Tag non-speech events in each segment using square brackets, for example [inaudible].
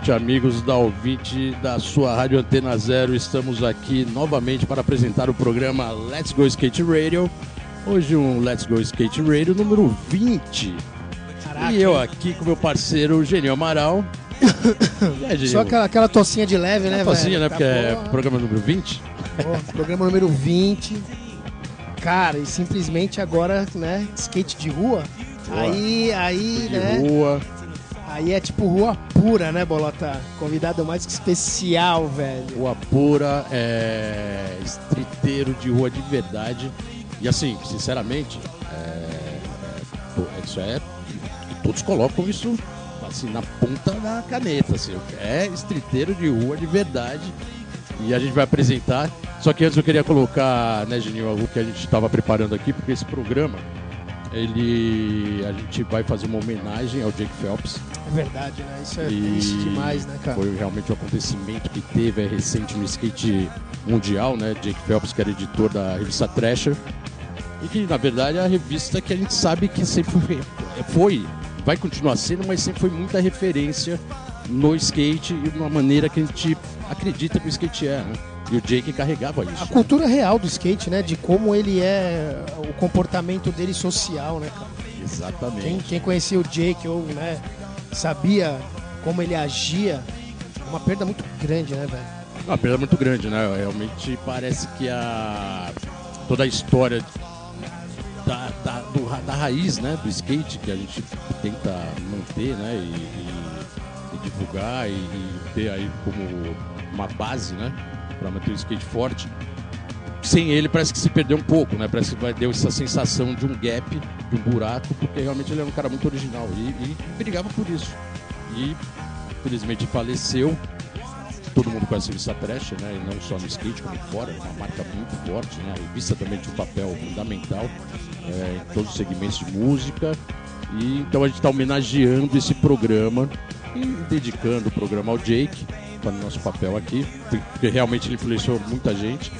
Noite, amigos da ouvinte da sua Rádio Antena Zero. Estamos aqui novamente para apresentar o programa Let's Go Skate Radio. Hoje um Let's Go Skate Radio número 20. e eu aqui com meu parceiro Genio Amaral. [coughs] Genio? Só aquela, aquela tocinha de leve, né, Uma velho? tocinha, né? Tá Porque é boa. programa número 20. Pô, programa número 20. Cara, e simplesmente agora, né, skate de rua. Boa. Aí, aí, De né? rua. Aí é tipo rua pura, né, Bolota? Convidado mais que especial, velho. Rua pura, é, estriteiro de rua de verdade. E assim, sinceramente, é, é, pô, isso é. Todos colocam isso assim na ponta da caneta. Assim, é estriteiro de rua de verdade. E a gente vai apresentar. Só que antes eu queria colocar, né, Geninho, algo que a gente estava preparando aqui, porque esse programa. Ele. A gente vai fazer uma homenagem ao Jake Phelps. É verdade, né? Isso é triste demais, né, cara? Foi realmente um acontecimento que teve é, recente no skate mundial, né? Jake Phelps, que era editor da revista Thrasher. E que, na verdade, é a revista que a gente sabe que sempre foi, foi, vai continuar sendo, mas sempre foi muita referência no skate e de uma maneira que a gente acredita que o skate é, né? E o Jake carregava A isso. cultura real do skate, né? De como ele é, o comportamento dele social, né, cara? Quem, Exatamente. quem conhecia o Jake ou, né, sabia como ele agia, é uma perda muito grande, né, velho? Uma perda muito grande, né? Realmente parece que a toda a história da, da, do da raiz, né, do skate que a gente tenta manter, né, e, e- e divulgar e, e ter aí como uma base, né, para manter o skate forte. Sem ele parece que se perdeu um pouco, né? Parece que vai deu essa sensação de um gap, de um buraco, porque realmente ele era um cara muito original e, e brigava por isso. E infelizmente faleceu todo mundo conhece a revista Trash, né? E não só no skate, como fora, é uma marca muito forte, né? A revista também tinha um papel fundamental é, em todos os segmentos de música. E então a gente está homenageando esse programa e dedicando o programa ao Jake, para o nosso papel aqui, porque realmente ele influenciou muita gente.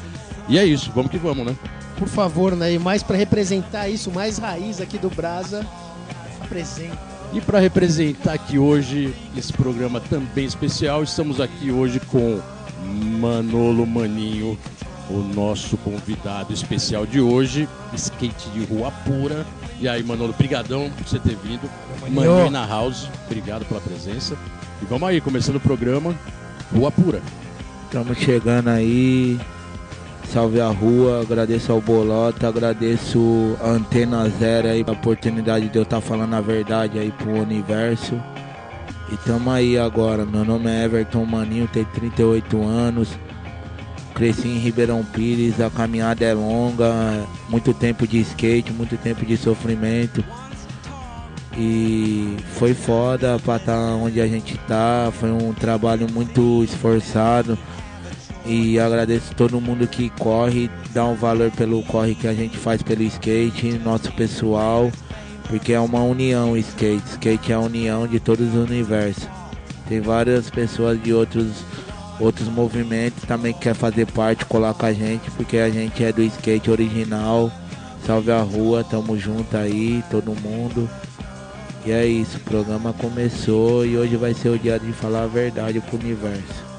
E é isso, vamos que vamos, né? Por favor, né? E mais pra representar isso, mais raiz aqui do Brasa, apresenta. E para representar aqui hoje esse programa também especial, estamos aqui hoje com Manolo Maninho, o nosso convidado especial de hoje, skate de rua pura. E aí, Manolo, brigadão por você ter vindo. Maninho na house, obrigado pela presença. E vamos aí, começando o programa Rua Pura. Estamos chegando aí. Salve a rua, agradeço ao Bolota, agradeço a Antena Zero aí, a oportunidade de eu estar falando a verdade aí pro universo. E tamo aí agora, meu nome é Everton Maninho, tenho 38 anos, cresci em Ribeirão Pires, a caminhada é longa, muito tempo de skate, muito tempo de sofrimento. E foi foda pra estar onde a gente tá, foi um trabalho muito esforçado. E agradeço todo mundo que corre, dá um valor pelo corre que a gente faz pelo skate, nosso pessoal, porque é uma união skate. Skate é a união de todos os universos. Tem várias pessoas de outros outros movimentos também que quer fazer parte, colar com a gente, porque a gente é do skate original. Salve a rua, tamo junto aí, todo mundo. E é isso, o programa começou e hoje vai ser o dia de falar a verdade pro universo.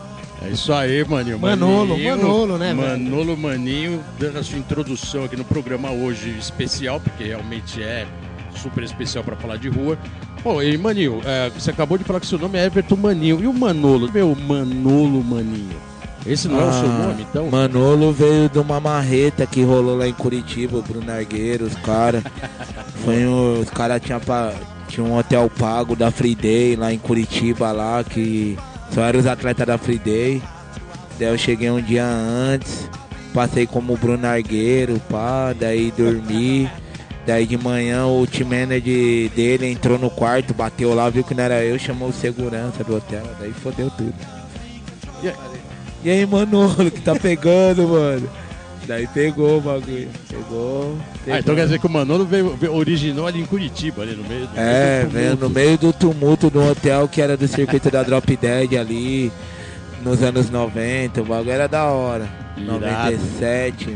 É isso aí, Maninho. Manolo, Manolo, né, velho? Manolo Maninho, dando a sua introdução aqui no programa hoje especial, porque realmente é super especial para falar de rua. Bom, e Maninho, é, você acabou de falar que seu nome é Everton Maninho. E o Manolo? Meu, Manolo Maninho. Esse não é o seu Ah, nome, então? Manolo veio de uma marreta que rolou lá em Curitiba, o Bruno Argueiro, os caras. [laughs] Foi um, os caras tinham tinha um hotel pago da Free Day lá em Curitiba lá, que só eram os atletas da Free Day. Daí eu cheguei um dia antes, passei como Bruno Argueiro, pá, daí dormi. Daí de manhã o team manager dele entrou no quarto, bateu lá, viu que não era eu, chamou o segurança do hotel, daí fodeu tudo. E aí, Manolo, que tá pegando, mano? Daí pegou o bagulho. Pegou. Ah, então quer dizer que o Manolo veio, veio- originou ali em Curitiba, ali no meio do É, meio do veio no meio do tumulto um hotel que era do circuito da Drop Dead ali, nos anos 90, o bagulho era da hora. Irado. 97,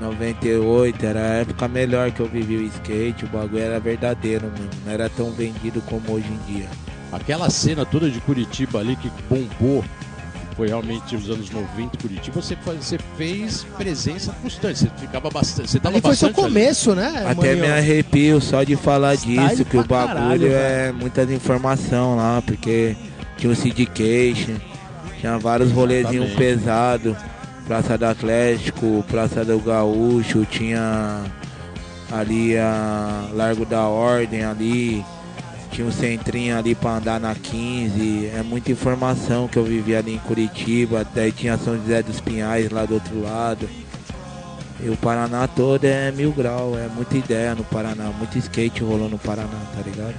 98, era a época melhor que eu vivi o skate, o bagulho era verdadeiro mesmo, não era tão vendido como hoje em dia. Aquela cena toda de Curitiba ali que bombou, foi realmente os anos 90 em Curitiba, você, você fez presença constante, você ficava bastante. Você tava Ali foi seu bastante ali. começo, né, Até Maninho? me arrepio só de falar Style disso, que o bagulho caralho, é muita informação lá, porque tinha o syndication, tinha vários rolezinhos pesados, Praça do Atlético, Praça do Gaúcho, tinha ali a Largo da Ordem ali, tinha um centrinho ali pra andar na 15, é muita informação que eu vivi ali em Curitiba, daí tinha São José dos Pinhais lá do outro lado. E o Paraná todo é mil grau, é muita ideia no Paraná, muito skate rolou no Paraná, tá ligado?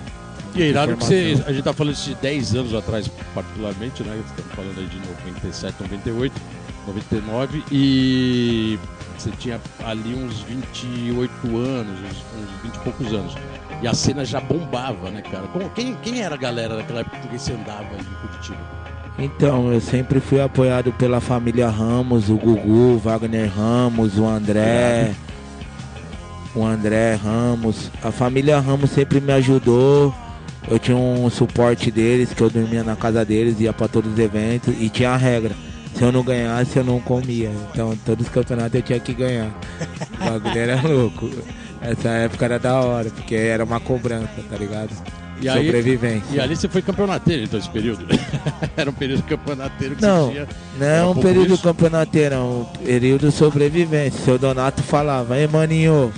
E é irado que você, a gente tá falando isso de 10 anos atrás, particularmente, né? Estamos falando aí de 97, 98, 99, e você tinha ali uns 28 anos, uns, uns 20 e poucos anos. E a cena já bombava, né, cara? Quem, quem era a galera daquela época que você andava em Curitiba? Então, eu sempre fui apoiado pela família Ramos, o Gugu, o Wagner Ramos, o André, o André Ramos. A família Ramos sempre me ajudou. Eu tinha um suporte deles, que eu dormia na casa deles, ia pra todos os eventos e tinha a regra. Se eu não ganhasse, eu não comia. Então, todos os campeonatos eu tinha que ganhar. O bagulho era [laughs] louco. Essa época era da hora, porque era uma cobrança, tá ligado? E aí- Sobrevivência. E ali você foi campeonateiro, então, esse período? [laughs] era um período campeonateiro que Não, você tinha. Não Era é um um período isso? campeonateiro, é um período sobrevivência. Seu Donato falava, ei maninho,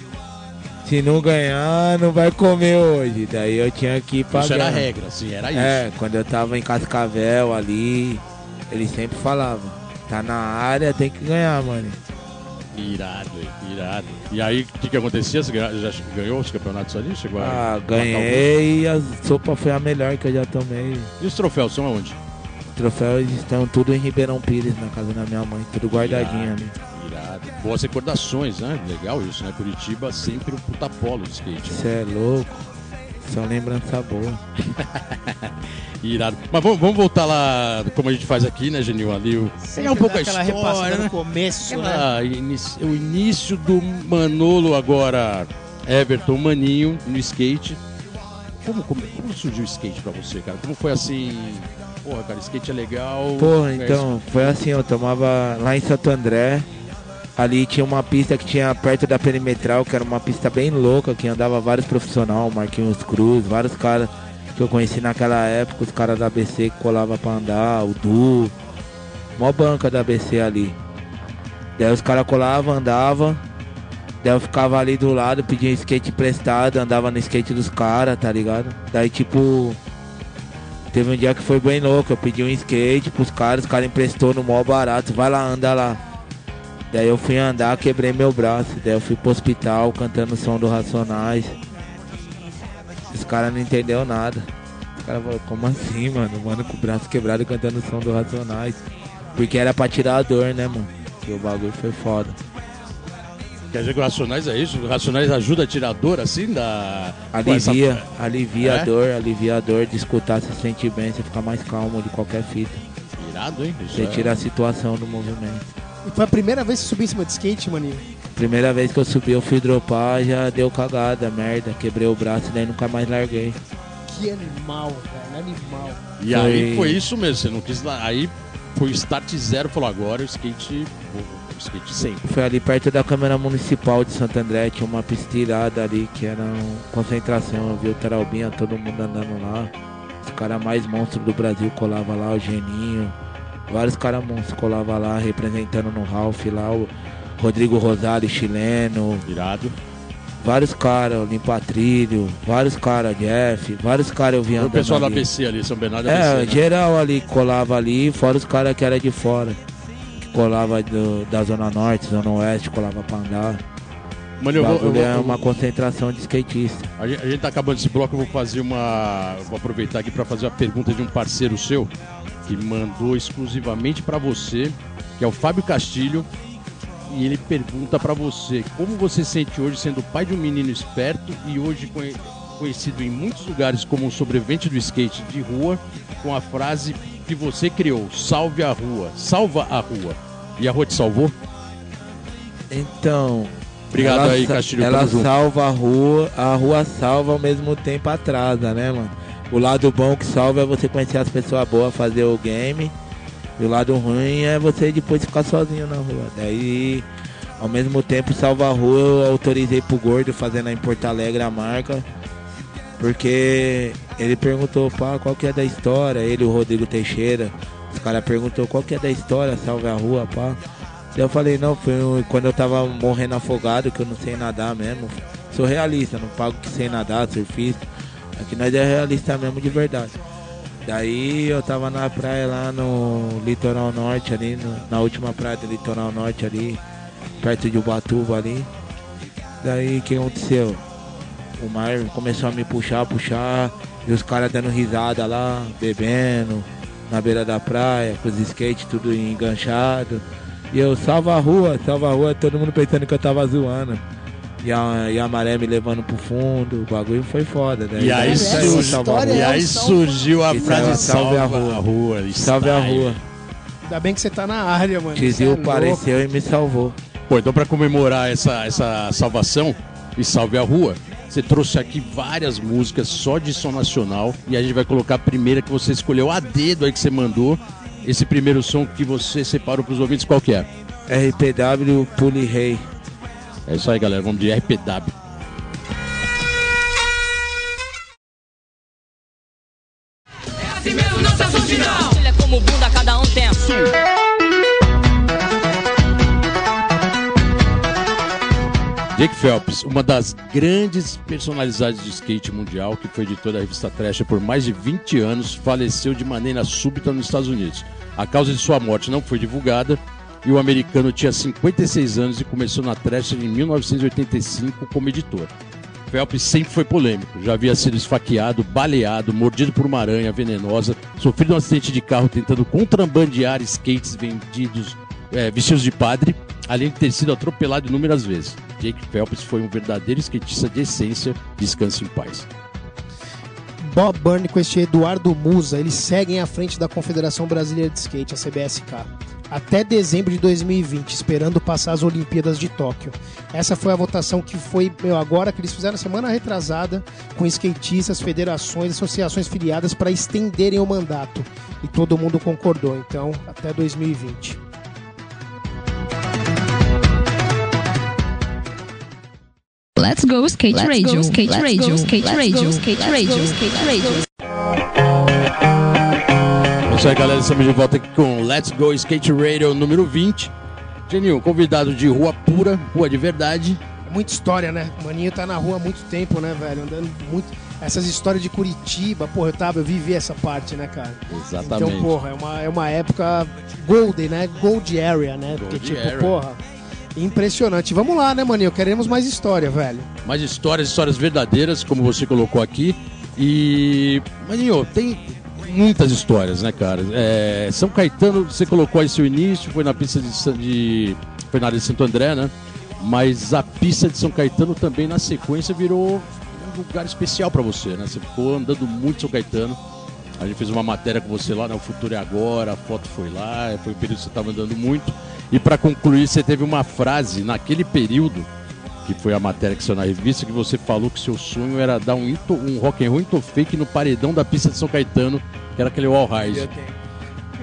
se não ganhar, não vai comer hoje. Daí eu tinha que ir Isso era a pagar. regra, assim, era isso. É, quando eu tava em Cascavel ali, ele sempre falava, tá na área, tem que ganhar, mano. Irado, irado. E aí, o que, que acontecia? Você já ganhou os campeonatos ali? Chegou Ah, ganhei e a sopa foi a melhor que eu já tomei. E os troféus são aonde? Troféus estão tudo em Ribeirão Pires, na casa da minha mãe, tudo guardadinho ali. Irado. Boas recordações, né? Legal isso, né? Curitiba sempre um puta polo de skate. né? Você é louco, só lembrança boa. [laughs] Irado. Mas vamos, vamos voltar lá, como a gente faz aqui, né, Genil? Ali, o... É um pouco a história, né? começo, né? Aquela inici- o início do Manolo agora, Everton Maninho, no skate. Como, como, como surgiu o skate pra você, cara? Como foi assim? Porra, cara, skate é legal. Porra, é então, foi assim, eu tomava lá em Santo André. Ali tinha uma pista que tinha perto da perimetral, que era uma pista bem louca, que andava vários profissionais, Marquinhos Cruz, vários caras que eu conheci naquela época, os caras da ABC que colava pra andar, o Du, mó banca da ABC ali. Daí os caras colavam, andavam, daí eu ficava ali do lado, pedia skate emprestado, andava no skate dos caras, tá ligado? Daí tipo, Teve um dia que foi bem louco, eu pedi um skate pros caras, os caras emprestou no maior barato, vai lá, anda lá. Daí eu fui andar, quebrei meu braço, daí eu fui pro hospital cantando o som do Racionais. Os caras não entendeu nada. Os caras falaram, como assim, mano? Mano com o braço quebrado cantando o som do Racionais. Porque era pra tirar a dor, né, mano? Que o bagulho foi foda. Quer dizer que o Racionais é isso? O Racionais ajuda a tirar a dor assim da. Pô, essa- Alivia, alivia É? a dor, alivia a dor de escutar, se sentir bem, você fica mais calmo de qualquer fita. Irado, hein? Isso Você é- tira a situação do movimento. E foi a primeira vez que você subiu em cima de skate, maninho? Primeira vez que eu subi, eu fui dropar, já deu cagada, merda. Quebrei o braço e daí nunca mais larguei. Que animal, velho, animal. E aí Foi- foi isso mesmo, você não quis. Aí foi o start zero, falou agora o skate. O skate sempre. Foi ali perto da Câmara Municipal de Santo André, tinha uma pista irada ali que era um concentração. Eu vi o Taralbinha, todo mundo andando lá. Os caras mais monstros do Brasil colava lá, o Geninho. Vários caras monstros colava lá, representando no Ralph lá, o Rodrigo Rosário, chileno. Irado. Vários caras, o Limpa Trilho, vários caras, Jeff, vários caras eu vi O andando pessoal da ali. ABC ali, São Bernardo É, ABC. né? geral ali colava ali, fora os caras que era de fora. Que colava do- da Zona Norte, Zona Oeste, colava pra andar. Mano, O eu vou, eu bagulho vou- é uma concentração de skatista. a, gente, a gente tá acabando esse bloco, eu vou fazer uma. Vou aproveitar aqui pra fazer uma pergunta de um parceiro seu que mandou exclusivamente pra você que é o Fábio Castilho. E ele pergunta pra você como você se sente hoje sendo pai de um menino esperto e hoje conhe- conhecido em muitos lugares como um sobrevivente do skate de rua, com a frase que você criou: salve a rua, salva a rua. E a rua te salvou? Então. Obrigado ela aí, Castilho. Ela salva a rua, a rua salva ao mesmo tempo atrasa, né, mano? O lado bom que salva é você conhecer as pessoas boas, fazer o game. E o lado ruim é você depois ficar sozinho na rua. Daí, ao mesmo tempo, salva a rua, eu autorizei pro gordo fazendo em Porto Alegre a marca. Porque ele perguntou, pá, qual que é da história? Ele, o Rodrigo Teixeira. Os caras perguntou qual que é da história, salve a rua, pá. Daí eu falei, não, foi um- quando eu tava morrendo afogado, que eu não sei nadar mesmo. Sou realista, não pago que sei nadar, surfista. Aqui nós é realista mesmo de verdade. Daí eu tava na praia lá no litoral norte ali, no- na última praia do litoral norte ali, perto de Ubatuba ali. Daí o que aconteceu? O mar começou a me puxar, puxar, e os caras dando risada lá, bebendo, na beira da praia, com os skates tudo enganchado. E eu salva a rua, salva a rua, todo mundo pensando que eu tava zoando. E a, e a maré me levando pro fundo, o bagulho foi foda. Daí E aí, Essa surgiu, história e é aí surgiu a frase salve salve a a rua. rua. Salve a rua. Ainda bem que você tá na área, mano. Tizil é louco. apareceu e me salvou. Pô, então pra comemorar essa, essa salvação e salve a rua, você trouxe aqui várias músicas só de som nacional e a gente vai colocar a primeira que você escolheu a dedo aí que você mandou. Esse primeiro som que você separou pros ouvintes, qual que é? RPW Puli Rei. É isso aí, galera. Vamos de RPW. É um Jake Phelps, uma das grandes personalidades de skate mundial, que foi editor da revista Thrasher por mais de 20 anos, faleceu de maneira súbita nos Estados Unidos. A causa de sua morte não foi divulgada e o americano tinha 56 anos e começou na Thrasher em 1985 como editor. Phelps sempre foi polêmico, já havia sido esfaqueado, baleado, mordido por uma aranha venenosa, sofrido um acidente de carro tentando contrabandear skates vendidos, é, vestidos de padre, além de ter sido atropelado inúmeras vezes. Jake Phelps foi um verdadeiro skatista de essência, descanse em paz. Bob Burney com este Eduardo Musa, eles seguem à frente da Confederação Brasileira de Skate, a CBSK, até dezembro de 2020, esperando passar as Olimpíadas de Tóquio. Essa foi a votação que foi, meu, agora que eles fizeram semana retrasada com skatistas, federações, associações filiadas para estenderem o mandato. E todo mundo concordou, então, até 2020. Let's go skate radio, skate radio, skate radio, skate radio, skate radio. Isso aí, galera. Estamos de volta aqui com Let's Go Skate Radio número 20. Genil, convidado de rua pura, rua de verdade. Muita história, né? O Maninho tá na rua há muito tempo, né, velho? Andando muito. Essas histórias de Curitiba, porra, eu tava, eu vivi essa parte, né, cara? Exatamente. Então, porra, é uma, é uma época golden, né? Gold area, né? Porque, Gold tipo, area. porra, impressionante. Vamos lá, né, Maninho? Queremos mais história, velho. mais histórias, histórias verdadeiras, como você colocou aqui. E. Maninho, tem muitas histórias, né, cara? É, São Caetano, você colocou aí seu início, foi na pista de, de. Foi na área de Santo André, né? Mas a pista de São Caetano também, na sequência, virou um lugar especial pra você, né? Você ficou andando muito São Caetano. A gente fez uma matéria com você lá, né? O Futuro é Agora, a foto foi lá, foi o período que você estava andando muito. E pra concluir, você teve uma frase naquele período que foi a matéria que saiu na revista, que você falou que seu sonho era dar um, into, um rock and roll into fake no paredão da pista de São Caetano, que era aquele wall rise.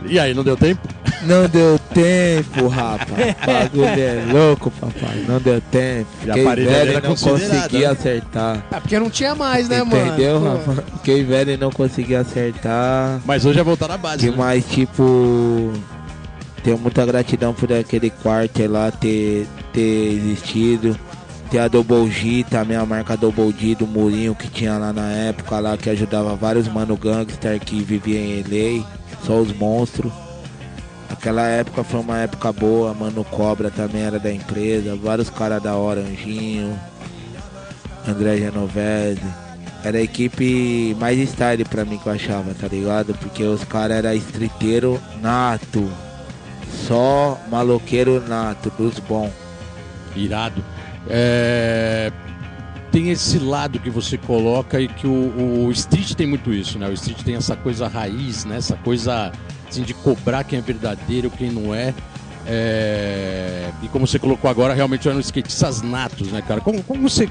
E aí, não deu tempo? Não deu tempo, rapaz. [laughs] Bagulho é louco, papai. Não deu tempo. E a Fiquei velho e não consegui né? acertar. Ah, porque não tinha mais, né, Entendeu, mano? Pô, rapaz? Fiquei velho e não consegui acertar. Mas hoje é voltar na base. Que né? mais, tipo. Tenho muita gratidão por aquele quarto lá ter, ter existido. Ter a Double G, também a marca Double G do Murinho que tinha lá na época lá, que ajudava vários mano gangster que viviam em LA, só os monstros. Aquela época foi uma época boa, mano Cobra também era da empresa, vários caras da hora, Anjinho, André Genovese. Era a equipe mais style pra mim que eu achava, tá ligado? Porque os caras eram streeteiro nato. Só maloqueiro nato, dos bons. Irado. É, Tem esse lado que você coloca e que o, o Street tem muito isso, né? O Street tem essa coisa raiz, né? Essa coisa assim, de cobrar quem é verdadeiro, quem não é. É, E como você colocou agora, realmente eram skatistas natos, né, cara? Como, como você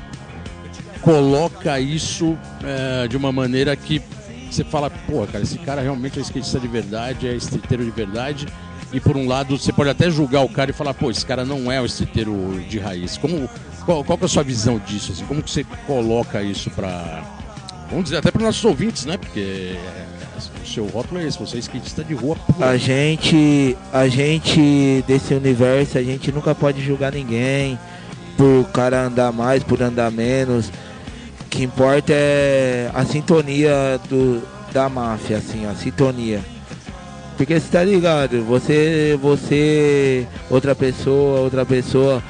coloca isso é, de uma maneira que você fala, pô, cara, esse cara realmente é skatista de verdade, é streeteiro de verdade. E por um lado, você pode até julgar o cara e falar, pô, esse cara não é o streeteiro de raiz. Como, qual, qual é a sua visão disso? Assim? Como que você coloca isso pra. Vamos dizer, até para nossos ouvintes, né? Porque é, o seu rótulo é esse, você é skatista de rua. A gente, a gente desse universo, a gente nunca pode julgar ninguém por cara andar mais, por andar menos. O que importa é a sintonia do, da máfia, assim, a sintonia. Porque você tá ligado, você, você, outra pessoa, outra pessoa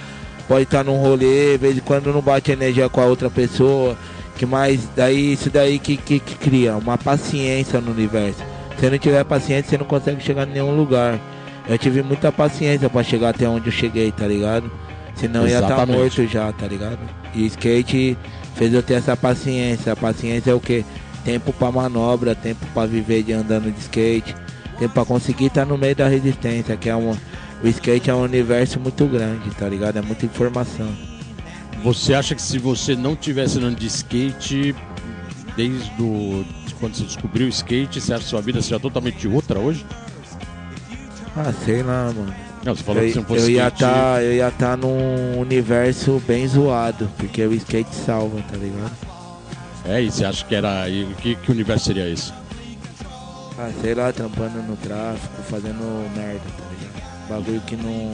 pode estar num rolê, de vez em quando não bate energia com a outra pessoa, que mais daí isso daí que, que, que cria uma paciência no universo. Se não tiver paciência, você não consegue chegar em nenhum lugar. Eu tive muita paciência pra chegar até onde eu cheguei, tá ligado? Senão ia estar Exatamente. morto já, tá ligado? E skate fez eu ter essa paciência. A paciência é o que? Tempo pra manobra, tempo pra viver de andando de skate, tempo pra conseguir estar no meio da resistência, que é um. O skate é um universo muito grande, tá ligado? É muita informação. Você acha que se você não tivesse andando de skate desde do, quando você descobriu o skate, você acha que sua vida seria totalmente outra hoje? Ah, sei lá, mano. Não, você falou Eu, que se não fosse eu ia skate... tá, eu ia estar num universo bem zoado, porque o skate salva, tá ligado? É, e você acha que era. E que, que universo seria esse? Ah, sei lá, trampando no tráfico, fazendo merda, tá ligado? Bagulho que não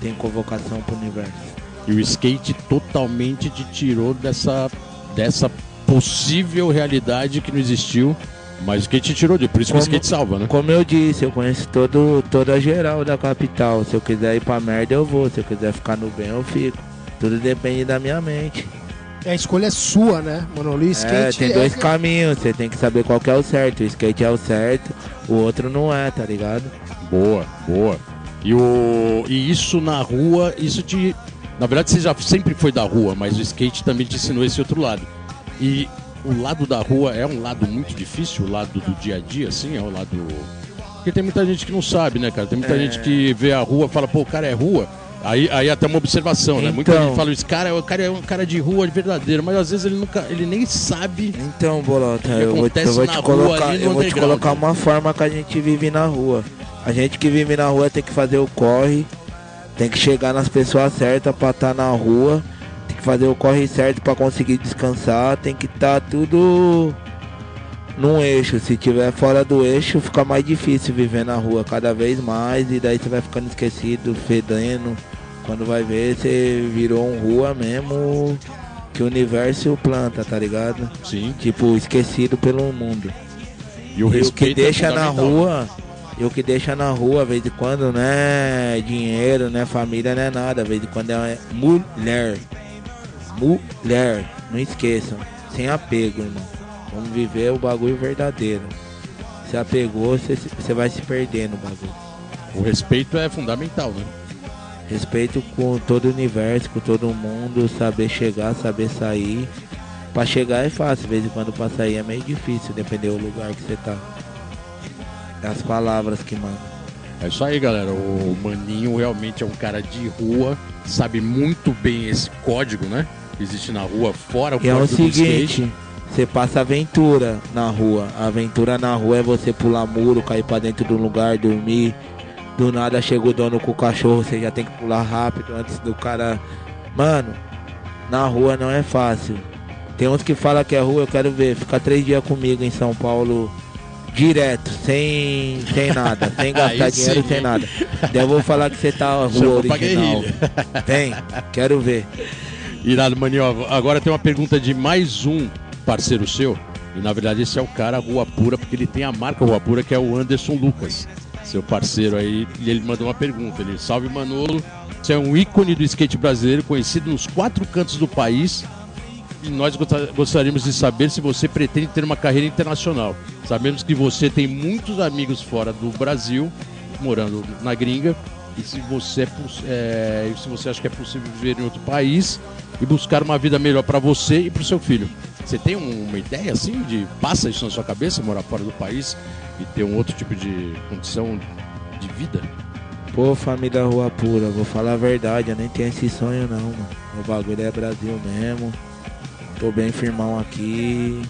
tem convocação pro universo. E o skate totalmente te tirou dessa, dessa possível realidade que não existiu. Mas o skate te tirou de, por isso que o Como- skate salva, né? Como eu disse, eu conheço todo, toda a geral da capital. Se eu quiser ir pra merda, eu vou. Se eu quiser ficar no bem, eu fico. Tudo depende da minha mente. A escolha é sua, né, mano? O É, skate tem dois caminhos, você tem que saber qual que é o certo. O skate é o certo, o outro não é, tá ligado? Boa, boa. E, o, e isso na rua, isso te. Na verdade, você já sempre foi da rua, mas o skate também te ensinou esse outro lado. E o lado da rua é um lado muito difícil, o lado do dia a dia, assim, é o lado. Porque tem muita gente que não sabe, né, cara? Tem muita É. gente que vê a rua e fala, pô, o cara é rua. Aí, aí até uma observação, né? Muita Então. gente fala, esse cara, é- o cara é um cara de rua verdadeiro, mas às vezes ele nunca, ele nem sabe. Então, Bolota, eu vou, eu vou te colocar, eu vou te colocar uma forma que a gente vive na rua. A gente que vive na rua tem que fazer o corre, tem que chegar nas pessoas certas pra estar na rua, tem que fazer o corre certo pra conseguir descansar, tem que estar tudo num eixo. Se tiver fora do eixo, fica mais difícil viver na rua cada vez mais e daí você vai ficando esquecido, fedendo. Quando vai ver, você virou um rua mesmo que o universo planta, tá ligado? Sim. tipo, esquecido pelo mundo. E o E o que é deixa na fundamental. rua, e o que deixa na rua, vez em quando, não é dinheiro, não é família, não é nada, vez em quando é mulher. Mulher, não esqueçam, sem apego, irmão. Vamos viver o bagulho verdadeiro. Se apegou, você, você vai se perder no bagulho. O respeito é fundamental, né? Respeito com todo o universo, com todo mundo, saber chegar, saber sair. Pra chegar é fácil, de vez em quando pra sair é meio difícil, depender do lugar que você tá. As palavras que mandam. É isso aí, galera. O Maninho realmente é um cara de rua, sabe muito bem esse código, né? Que existe na rua, fora o E é o código seguinte, você passa aventura na rua. A aventura na rua é você pular muro, cair pra dentro de um lugar, dormir. Do nada chega o dono com o cachorro, você já tem que pular rápido antes do cara. Mano, na rua não é fácil. Tem uns que falam que é rua, eu quero ver. Ficar três dias comigo em São Paulo direto, sem, sem nada, sem [laughs] gastar dinheiro, sim, sem nada. Daí eu vou falar que você tá [laughs] rua Chamou original. Vem, quero ver. Irado, Maninho. Ó, Agora tem uma pergunta de mais um parceiro seu. E na verdade esse é o cara Rua Pura, porque ele tem a marca Rua Pura, que é o Anderson Lucas. Seu parceiro aí. E ele mandou uma pergunta. Ele, salve Manolo. Você é um ícone do skate brasileiro, conhecido nos quatro cantos do país. E nós gostaríamos de saber se você pretende ter uma carreira internacional. Sabemos que você tem muitos amigos fora do Brasil morando na gringa e se você, é, é, se você acha que é possível viver em outro país e buscar uma vida melhor para você e para o seu filho. Você tem um- uma ideia assim de passa isso na sua cabeça, morar fora do país e ter um outro tipo de condição de vida? Pô, família Rua Pura, vou falar a verdade, eu nem tenho esse sonho não, mano. O bagulho é Brasil mesmo. Tô bem firmão aqui.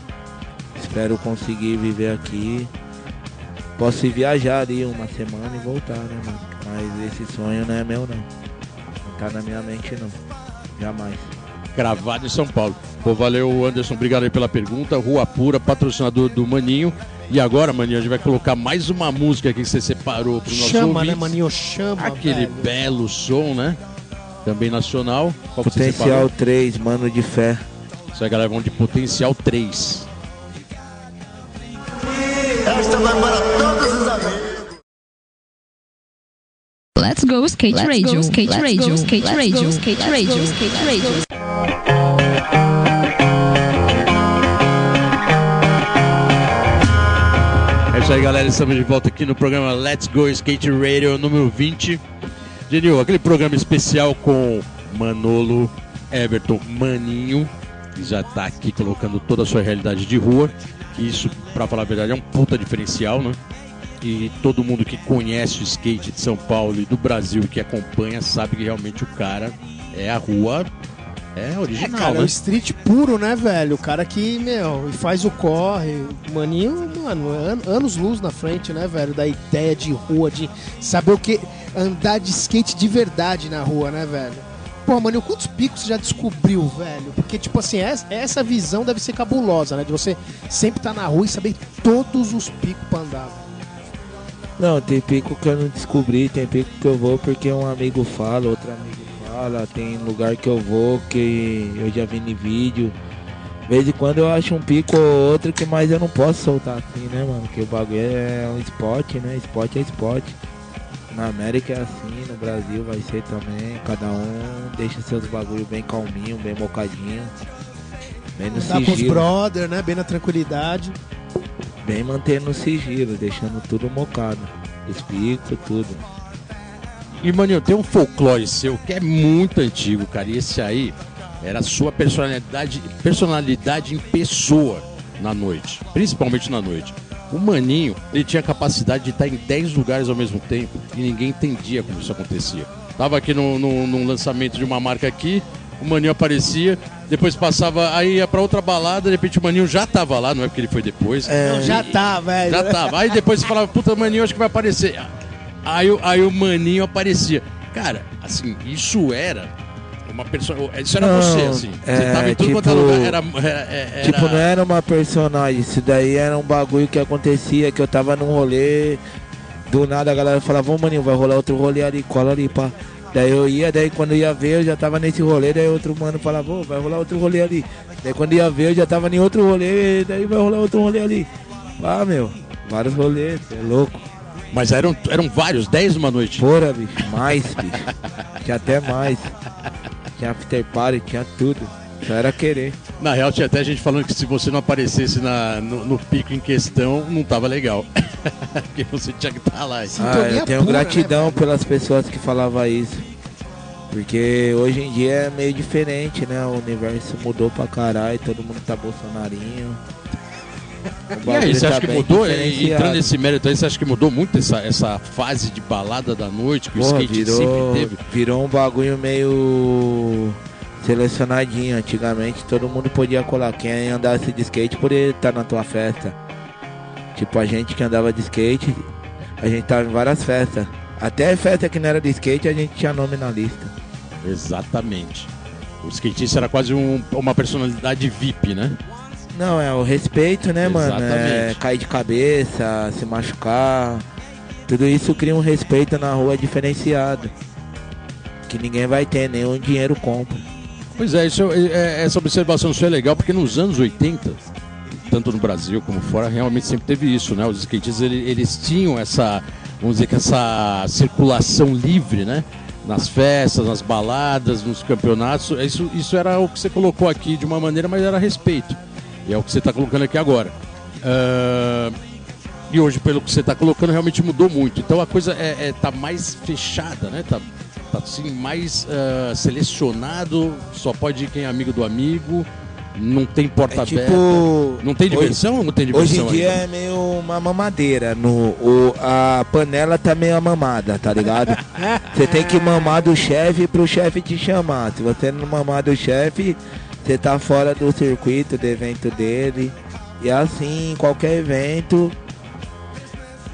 Espero conseguir viver aqui. Posso viajar ali uma semana e voltar, né, mano? Mas esse sonho não é meu não. Não tá na minha mente não. Jamais. Gravado em São Paulo. Pô, valeu, Anderson. Obrigado aí pela pergunta. Rua Pura, patrocinador do Maninho. E agora, Maninho, a gente vai colocar mais uma música aqui que você separou para os nossos Chama, ouvintes. né, maninho? Chama, Aquele velho. belo som, né? Também nacional. Qual Potencial separou? 3, mano de fé. Isso aí, galera, vamos de Potencial 3. Esta vai para todos os amigos. Let's go skate radio, skate radio, skate radio, skate radio, skate radio. Isso aí, galera. Estamos de volta aqui no programa Let's Go Skate Radio número 20. Genil, aquele programa especial com Manolo, Everton, Maninho, que já tá aqui colocando toda a sua realidade de rua. Isso, pra falar a verdade, é um puta diferencial, né? E todo mundo que conhece o skate de São Paulo e do Brasil que acompanha sabe que realmente o cara é a rua é É, original, cara, é né? o street puro, né, velho? O cara que, meu, e faz o corre. O Maninho, mano, an- anos luz na frente, né, velho? Da ideia de rua, de saber o que. Andar de skate de verdade na rua, né, velho? Pô, Maninho, quantos picos você já descobriu, velho? Porque, tipo assim, essa, essa visão deve ser cabulosa, né? De você sempre estar na rua e saber todos os picos pra andar. Não, tem pico que eu não descobri, tem pico que eu vou porque um amigo fala, outro amigo fala, tem lugar que eu vou que eu já vi em vídeo. De vez em quando eu acho um pico ou outro que mais eu não posso soltar assim, né, mano? Porque o bagulho é um esporte, né? Esporte é esporte. Na América é assim, no Brasil vai ser também. Cada um deixa seus bagulho bem calminho, bem mocadinho. Bem no Andar com os sigilo. brother, né? Bem na tranquilidade. Bem mantendo o sigilo, deixando tudo mocado. Os picos, tudo. E, Maninho, tem um folclore seu que é muito antigo, cara. E esse aí era a sua personalidade, personalidade em pessoa na noite. Principalmente na noite. O Maninho, ele tinha a capacidade de estar em 10 lugares ao mesmo tempo e ninguém entendia como isso acontecia. Tava aqui no, no, num lançamento de uma marca aqui, o Maninho aparecia, depois passava, aí ia pra outra balada, de repente o Maninho já tava lá, não é porque ele foi depois. Não, já E- tá, velho. já tava. Aí depois você falava, puta, maninho, acho que vai aparecer. Aí, o- aí o maninho aparecia. Cara, assim, isso era uma pessoa. Isso era Não, você, assim. Você é, tava em tudo quanto é tipo- lugar. Era, era, era- Tipo, não era uma personagem, isso daí era um bagulho que acontecia, que eu tava num rolê, do nada a galera falava, vamos maninho, vai rolar outro rolê ali, cola ali, pá. Daí eu ia, daí quando ia ver, eu já tava nesse rolê, daí outro mano falava, "Ô, vai rolar outro rolê ali. Daí quando ia ver, eu já tava em outro rolê, daí vai rolar outro rolê ali. Ah, meu, vários rolês, é louco. Mas eram, eram vários, 10 numa noite. Porra, bicho, mais, bicho. Tinha até mais. Tinha after party, tinha tudo. Só era querer. Na real, tinha até gente falando que se você não aparecesse na, no, no pico em questão, não tava legal. [laughs] Porque você tinha que estar lá. Ah, eu tenho pura, gratidão né, pelas pessoas que falavam isso. Porque hoje em dia é meio diferente, né? O universo mudou pra caralho, todo mundo tá bolsonarinho. O E aí, você tá acha que mudou? Diferenciado. Entrando nesse mérito aí, você acha que mudou muito essa, essa fase de balada da noite que o Porra, skate virou, sempre teve? virou um bagulho meio selecionadinho. Antigamente todo mundo podia colar. Quem andasse de skate poderia estar na tua festa. Tipo, a gente que andava de skate, a gente tava em várias festas. Até festa que não era de skate, a gente tinha nome na lista. Exatamente. O skatista era quase um- uma personalidade VIP, né? Não, é o respeito, né, mano? É, Exatamente. cair de cabeça, se machucar. Tudo isso cria um respeito na rua diferenciado. Que ninguém vai ter, nenhum dinheiro compra. Pois é, isso, é- é- essa observação sua é legal, porque nos anos 80, tanto no Brasil como fora, realmente sempre teve isso, né? Os skatistas, ele- eles tinham essa, vamos dizer que essa circulação livre, né? Nas festas, nas baladas, nos campeonatos. Isso, isso era o que você colocou aqui de uma maneira, mas era respeito. E é o que você está colocando aqui agora. Ah, E hoje, pelo que você está colocando, realmente mudou muito. Então a coisa é, é- tá mais fechada, né? Tá, tá assim, mais ah, selecionado, só pode ir quem é amigo do amigo, não tem porta É aberta. tipo. Não tem hoje- diversão ou não tem Hoje diversão em dia ainda? é meio uma mamadeira. No, o, a panela tá meio mamada, tá ligado? [laughs] Você tem que mamar do chefe pro chefe te chamar. Se você não mamar do chefe, você tá fora do circuito do evento dele. E assim, qualquer evento,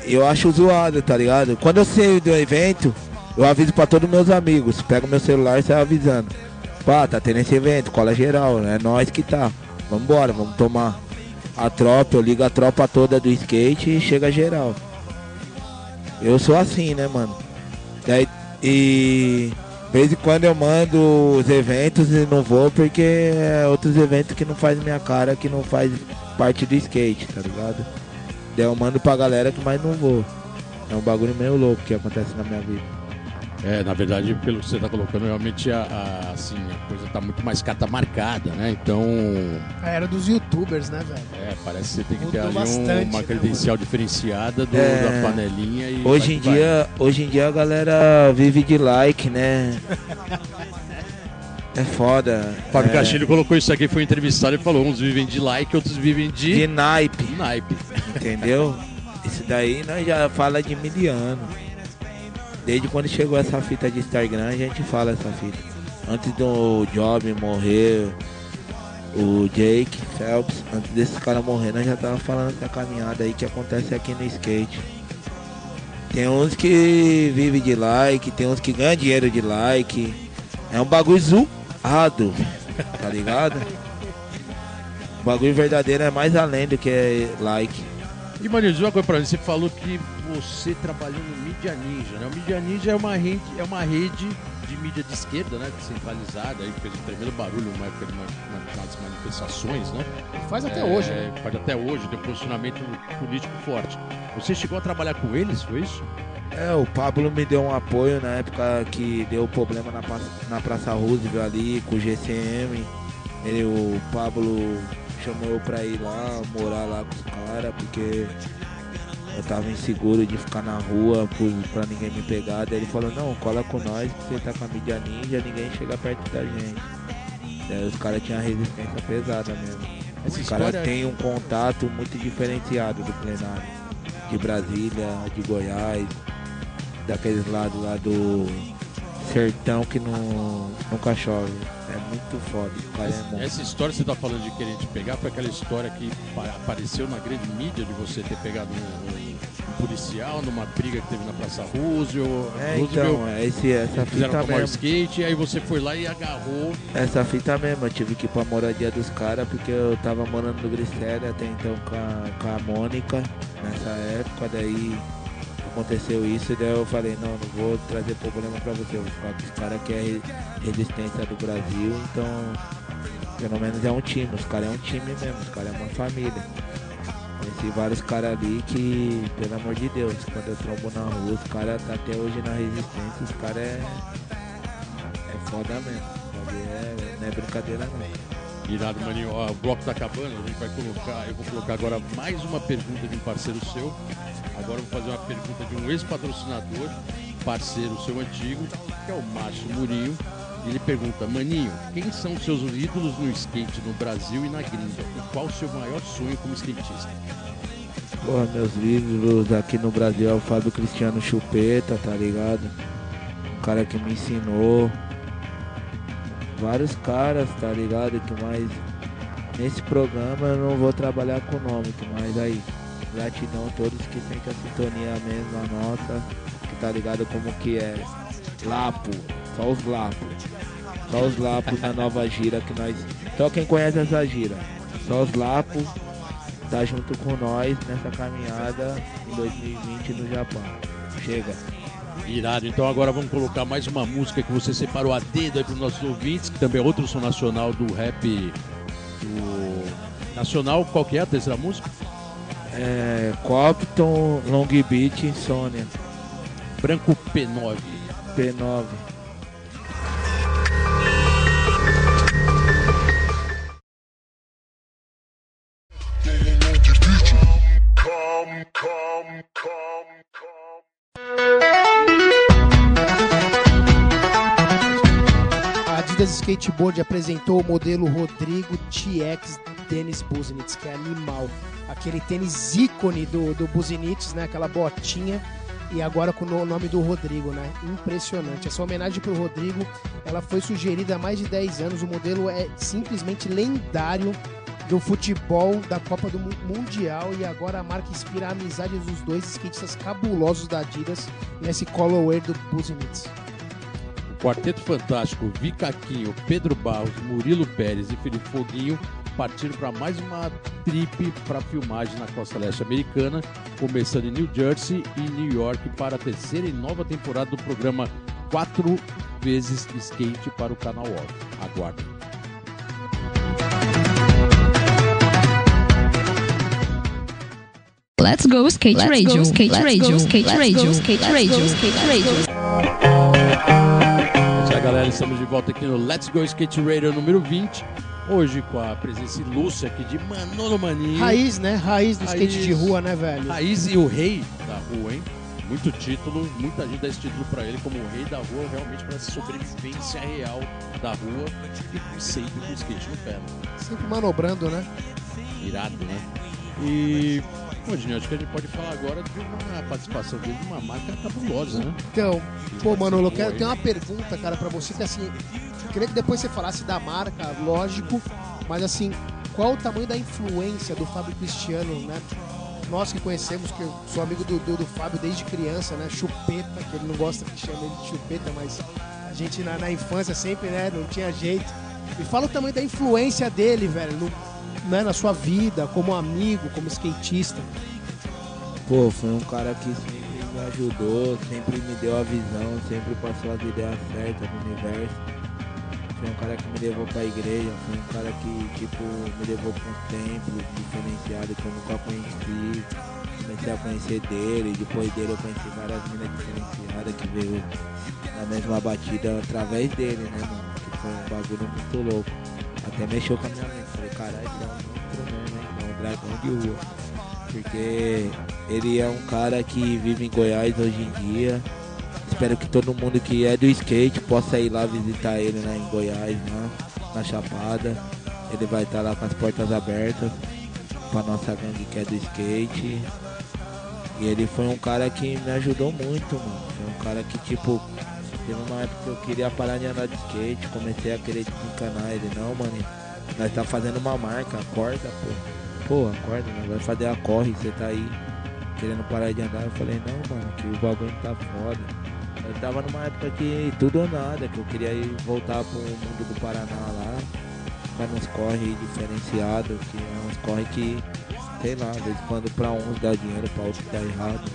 eu acho zoado, tá ligado? Quando eu saio do evento, eu aviso pra todos meus amigos. Pego meu celular e saio avisando. Pá, tá tendo esse evento, cola geral, é nós que tá. Vambora, vamos tomar a tropa, eu ligo a tropa toda do skate e chega geral. Eu sou assim, né, mano? E de vez em quando eu mando os eventos e não vou porque é outros eventos que não faz minha cara, que não faz parte do skate, tá ligado? Daí eu mando pra galera que mais não vou. É um bagulho meio louco que acontece na minha vida. É, na verdade, pelo que você está colocando, realmente a, a- assim, a coisa está muito mais catamarcada, né? Então, A era dos youtubers, né, velho? é, parece que você tem que ter ali um- bastante, uma né, credencial diferenciada do- É. da panelinha e. Hoje em vai. dia, hoje em dia a galera vive de like, né? É foda. Fábio é, Castilho colocou isso aqui, foi entrevistado e falou: uns vivem de like, outros vivem de, de naipe. naipe. Entendeu? Isso daí nós já fala de miliano. Desde quando chegou essa fita de Instagram, a gente fala essa fita. Antes do Job morrer, o Jake Phelps, antes desses caras morrer, nós já tava falando essa caminhada aí que acontece aqui no skate. Tem uns que vivem de like, tem uns que ganham dinheiro de like. É um bagulho zoado, tá ligado? O bagulho verdadeiro é mais além do que like. E, diz uma coisa pra mim: você falou que você trabalhou no Mídia Ninja, né? O Mídia Ninja é uma rede, é uma rede de mídia de esquerda, né? Descentralizada, aí fez um tremendo barulho numa época de uma- uma- nas manifestações, né? Faz até É, hoje, né? Pode até hoje, tem um posicionamento político forte. Você chegou a trabalhar com eles, foi isso? É, o Pablo me deu um apoio na época que deu problema na, praça- na Praça Roosevelt ali com o GCM. Ele, o Pablo chamou eu pra ir lá, morar lá com os caras, porque eu tava inseguro de ficar na rua pra ninguém me pegar. Daí ele falou, não, cola com nós, que você tá com a mídia ninja, ninguém chega perto da gente. Daí os caras tinham resistência pesada mesmo. Essa Os caras história. têm um contato muito diferenciado do plenário. De Brasília, de Goiás, daqueles lados lá do sertão que não, nunca chove. É muito foda. É Essa, essa história que você tá falando de querer te pegar foi aquela história que pa- apareceu na grande mídia de você ter pegado um, um- policial numa briga que teve na Praça Roosevelt. É, Roosevelt, então, é esse, essa fita mesmo. skate, e aí você foi lá e agarrou. Essa fita mesmo, eu tive que ir pra moradia dos caras porque eu tava morando no Grissério até então com a, com a Mônica nessa época, daí aconteceu isso e daí eu falei, não, não vou trazer problema pra você, vou ficar com os caras que é re- resistência do Brasil, então pelo menos é um time, os caras é um time mesmo, os caras é uma família. Conheci vários caras ali que, pelo amor de Deus, quando eu trombo na rua, os caras tá até hoje na resistência, os caras é, é foda mesmo. É, não é brincadeira não. Irado, maninho. Ó, o bloco tá acabando, a gente vai colocar. Eu vou colocar agora mais uma pergunta de um parceiro seu. Agora vou fazer uma pergunta de um ex-patrocinador, parceiro seu antigo, que é o Márcio Murinho. Ele pergunta, Maninho, quem são seus ídolos no skate no Brasil e na gringa? E qual o seu maior sonho como skatista? Porra, meus ídolos aqui no Brasil é o Fábio Cristiano Chupeta, tá ligado? Um cara que me ensinou. Vários caras, tá ligado? Que mais. Nesse programa eu não vou trabalhar com nome, que mais aí. Gratidão a todos que sentem a sintonia mesmo, a nossa. Que tá ligado como que é. Lapo, só os lapos. Só os lapos na nova gira que nós. Só quem conhece essa gira. Só os lapos tá junto com nós nessa caminhada em 2020 no Japão. Chega. Irado, então agora vamos colocar mais uma música que você separou a dedo aí para os nossos ouvintes, que também é outro som nacional do rap do nacional. Qual que é a terceira música? é, Copton, Long Beach Insônia. Branco P9. P9. A Adidas Skateboard apresentou o modelo Rodrigo TX Dennis Buzinitz, que é animal. Aquele tênis ícone do, do Buzinitz, né? Aquela botinha. E agora com o nome do Rodrigo, né? Impressionante. Essa homenagem pro Rodrigo, ela foi sugerida há mais de 10 anos. O modelo é simplesmente lendário do futebol da Copa do Mu- Mundial e agora a marca inspira a amizade dos dois skatistas cabulosos da Adidas nesse colorway do Buzinitz. O Quarteto Fantástico, Vicaquinho, Pedro Barros, Murilo Pérez e Felipe Foguinho partiram para mais uma trip para filmagem na costa leste americana, começando em New Jersey e New York para a terceira e nova temporada do programa Quatro vezes Skate para o canal Off. Aguardem. Let's go skate radio, skate radio, skate radio, skate radio, skate radio. Galera, estamos de volta aqui no Let's Go Skate Radio número 20. Hoje com a presença ilustre aqui de Manolo Maninho. Raiz, né? Raiz do skate Raiz. de rua, né, velho? Raiz e o rei da rua, hein? Muito título, muita gente dá esse título pra ele como o rei da rua, realmente para essa sobrevivência real da rua e sempre com o skate no pé. né? Sempre manobrando, né? Irado, né? E, pô, Dinho, acho que a gente pode falar agora de uma participação dele de uma marca cabulosa, né? Então, pô, Manolo, eu quero ter uma pergunta, cara, pra você, que assim, queria que depois você falasse da marca, lógico, mas assim, qual o tamanho da influência do Fábio Cristiano, né? Nós que conhecemos, que eu sou amigo do, do, do Fábio desde criança, né? Chupeta, que ele não gosta que chame ele de chupeta, mas a gente na, na infância sempre, né? Não tinha jeito. Me fala o tamanho da influência dele, velho, no- né, na sua vida, como amigo, como skatista. Pô, foi um cara que sempre me ajudou, sempre me deu a visão, sempre passou as ideias certas do universo. Foi um cara que me levou pra igreja, foi um cara que, tipo, me levou pra um templo diferenciado que eu nunca conheci. Comecei a conhecer dele, depois dele eu conheci várias minas diferenciadas que veio na mesma batida através dele, né, mano? Que foi um bagulho muito louco. Até mexeu com a minha mente. Falei, caralho, ele é um monstro mesmo, hein? É um dragão de rua. Porque ele é um cara que vive em Goiás hoje em dia. Espero que todo mundo que é do skate possa ir lá visitar ele né, em Goiás, né, na Chapada. Ele vai estar lá com as portas abertas pra nossa gangue que é do skate. E ele foi um cara que me ajudou muito, mano. Foi um cara que, tipo, teve uma época que eu queria parar de andar de skate, comecei a querer desencanar ele. Não, mano, nós tá fazendo uma marca, acorda, pô. Pô, acorda, nós vai fazer a corre, você tá aí querendo parar de andar. Eu falei, não, mano, que o bagulho tá foda. Eu tava numa época que tudo ou nada, que eu queria ir voltar pro mundo do Paraná lá, mas uns corre diferenciados, que é uns corre que, sei lá, às vezes quando pra uns dá dinheiro, pra outros dá errado.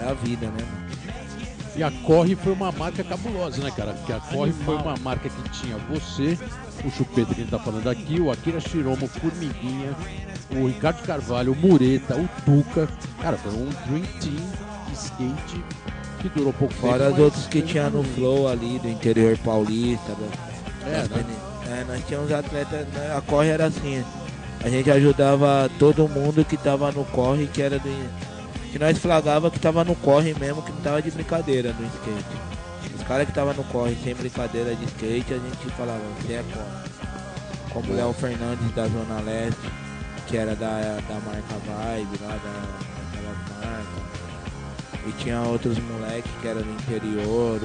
É a vida, né, mano? E a Corre foi uma marca cabulosa, né, cara? Porque a Corre foi uma marca que tinha você, o Chupeta que a gente tá falando aqui, o Akira Shiromo, o Formiguinha, o Ricardo Carvalho, o Mureta, o Tuca. Cara, foi um Dream Team de skate que durou pouco Fora tempo. os mas outros que tinha no Flow ali, do interior paulista. do- É, das né? é, nós tínhamos atletas, né, a corre era assim, a gente ajudava todo mundo que tava no corre, que era do. Que nós flagava que tava no corre mesmo, que não tava de brincadeira no skate. Os caras que tava no corre sem brincadeira de skate, a gente falava, você é corre. Como o Léo Fernandes da Zona Leste, que era da, da marca Vibe, lá da, daquelas marcas. E tinha outros moleques que era do interior,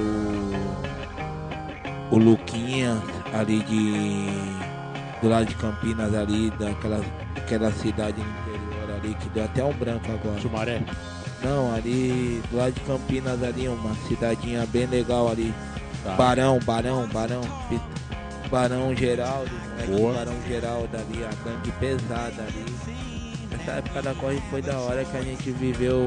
o, o Luquinha ali de. do lado de Campinas ali, daquela, daquela cidade no interior ali, que deu até um branco agora. Sumaré. Não, ali do lado de Campinas ali, uma cidadinha bem legal ali. Tá. Barão, Barão, Barão. Barão Geraldo, moleque. Barão Geraldo ali, a gangue pesada ali. Essa época da corre foi da hora que a gente viveu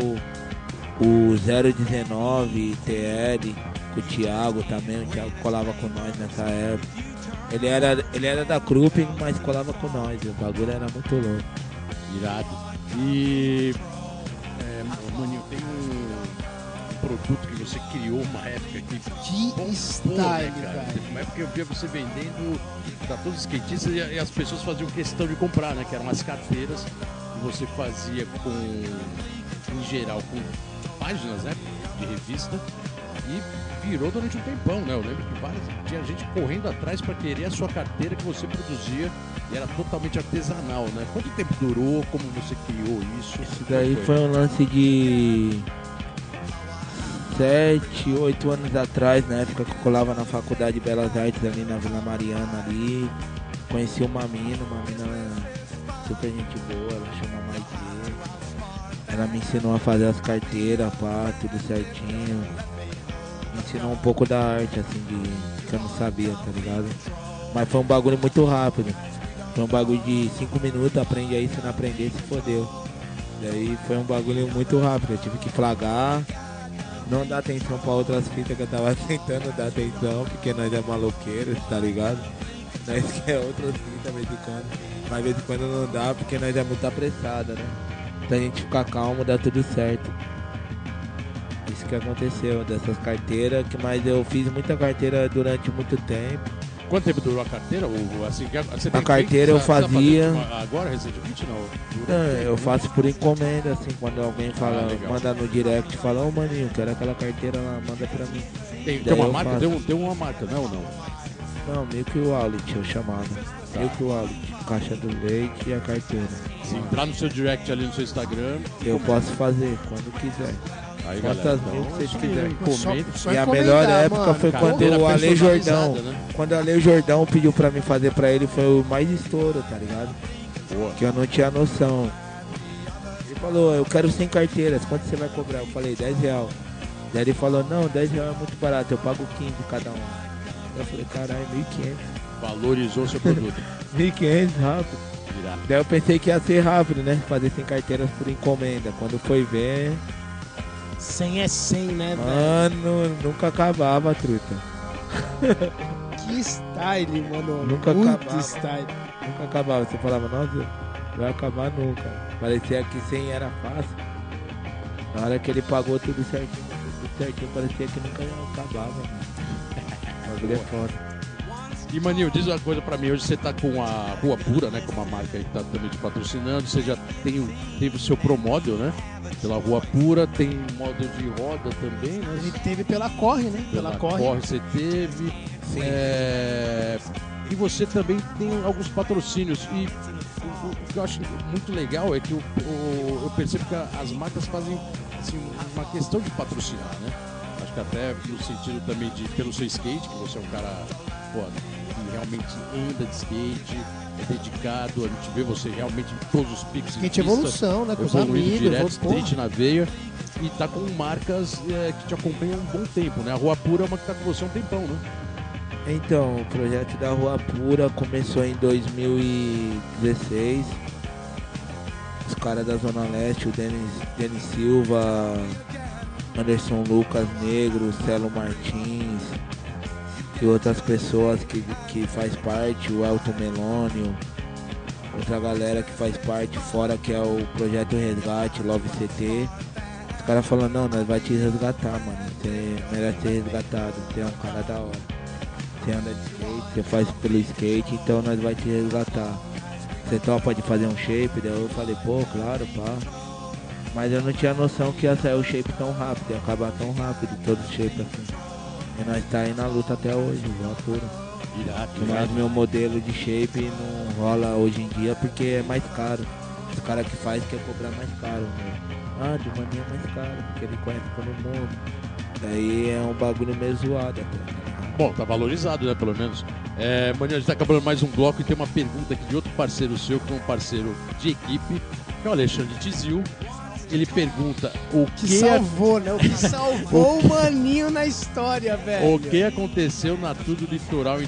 o 019 TL com o Thiago também, o Thiago colava com nós nessa época. Ele era, ele era da Krupp, mas colava com nós, o bagulho era muito louco. Irado. E. É, Maninho, tem um, um produto que você criou uma época que Que bombou, style, né, cara? Teve uma época que eu via você vendendo pra todos os skatistas e, e as pessoas faziam questão de comprar, né? Que eram as carteiras que você fazia com, em geral, com páginas, né? De revista. E virou durante um tempão, né? Eu lembro que várias, tinha gente correndo atrás para querer a sua carteira que você produzia e era totalmente artesanal, né? Quanto tempo durou? Como você criou isso? Isso daí foi um lance de sete, oito anos atrás, na época que eu colava na faculdade de Belas Artes ali na Vila Mariana ali. Conheci uma mina, uma mina super gente boa, ela chama Maite. Ela me ensinou a fazer as carteiras, pá, tudo certinho. Me ensinou um pouco da arte, assim, de que eu não sabia, tá ligado? Mas foi um bagulho muito rápido. Foi um bagulho de cinco minutos, aprende aí, se não aprender, se fodeu. Daí foi um bagulho muito rápido, eu tive que flagrar, não dar atenção pra outras fitas que eu tava [laughs] tentando dar atenção, porque nós é maloqueiro, tá ligado? Nós [laughs] quer outras fitas de vez quando, mas de vez em quando não dá, porque nós é muito apressada, né? Então a gente ficar calmo, dá tudo certo. Isso que aconteceu, dessas carteiras, que mas eu fiz muita carteira durante muito tempo. Quanto tempo durou a carteira? Ou, assim, você A carteira eu feito- fazia- Agora, recentemente, não? Não, eu faço por encomenda, assim, quando alguém fala, Ah, manda no direct, fala, ô maninho, quero aquela carteira lá, manda pra mim. Tem, tem uma marca? faço. Um- tem uma marca, não ou não? Não, Milk Wallet eu chamava. Tá. Milk Wallet, caixa do leite e a carteira. Se entrar no seu direct ali no seu Instagram, Eu posso fazer quando quiser. aí Quantas galera, mil então, que vocês isso aí, quiserem. encomenda. Só e a melhor época mano. foi quando o Ale Jordão. né? Quando o Ale Jordão pediu pra mim fazer pra ele, foi o mais estouro, tá ligado? Boa. Que eu não tinha noção. Ele falou, eu quero 100 carteiras, quanto você vai cobrar? Eu falei, 10 real. Daí ele falou, não, 10 real é muito barato, eu pago 15 cada um. Eu falei, caralho, 1.500. Valorizou seu produto. [laughs] 1.500, rápido. Irado. Daí eu pensei que ia ser rápido, né? Fazer 100 carteiras por encomenda. Quando foi ver, 100 é 100, né, velho? mano, nunca acabava, truta. [laughs] Que style, mano. Nunca Muito acabava. style. Nunca acabava. Você falava, nossa, vai acabar nunca. Parecia que 100 era fácil. Na hora que ele pagou tudo certinho, tudo certinho, parecia que nunca acabava. Mano. [laughs] Bagulho é foda. E Maninho, diz uma coisa pra mim, hoje você tá com a Rua Pura, né? Com uma marca aí que tá também te patrocinando, você já tem, teve o seu Promodel, né? Pela Rua Pura, tem modo de roda também, né? Ele teve pela Corre, né? Pela, Corre. você teve. Sim. É, E você também tem alguns patrocínios. E o, que eu acho muito legal é que o- eu percebo que as marcas fazem assim, uma questão de patrocinar, né? Acho que até no sentido também de pelo seu skate, que você é um cara pô, realmente anda de skate, é dedicado, a gente vê você realmente em todos os picos. Skate pista, evolução, né? Com os amigos. direto, street na veia. E tá com marcas é, que te acompanham um bom tempo, né? A Rua Pura é uma que tá com você há um tempão, né? Então, o projeto da Rua Pura começou em 2016. Os caras da Zona Leste, o Denis, Denis Silva, Anderson Lucas Negro, Celo Martins e outras pessoas que, que faz parte, o Elton Melônio, outra galera que faz parte fora que é o projeto Resgate, Love CT. Os caras falam, não, nós vai te resgatar, mano. Você merece ser resgatado, você é um cara da hora você anda de skate, você faz pelo skate, então nós vai te resgatar. Você topa de fazer um shape? Daí eu falei, pô, claro, pá. Mas eu não tinha noção que ia sair o shape tão rápido, ia acabar tão rápido, todo shape assim. E nós tá aí na luta até hoje, igual pura. Mas meu modelo de shape não rola hoje em dia porque é mais caro. Os caras que faz quer cobrar mais caro, né? Ah, de maninha é mais caro, porque ele conhece todo mundo. Daí é um bagulho meio zoado até. Bom, tá valorizado, né? Pelo menos. É, Maninho, a gente tá acabando mais um bloco e tem uma pergunta aqui de outro parceiro seu, que é um parceiro de equipe, que é o Alexandre Tizil. Ele pergunta o Que que, salvou, né? O que [laughs] salvou o maninho na história, velho. o que aconteceu na Tudo Litoral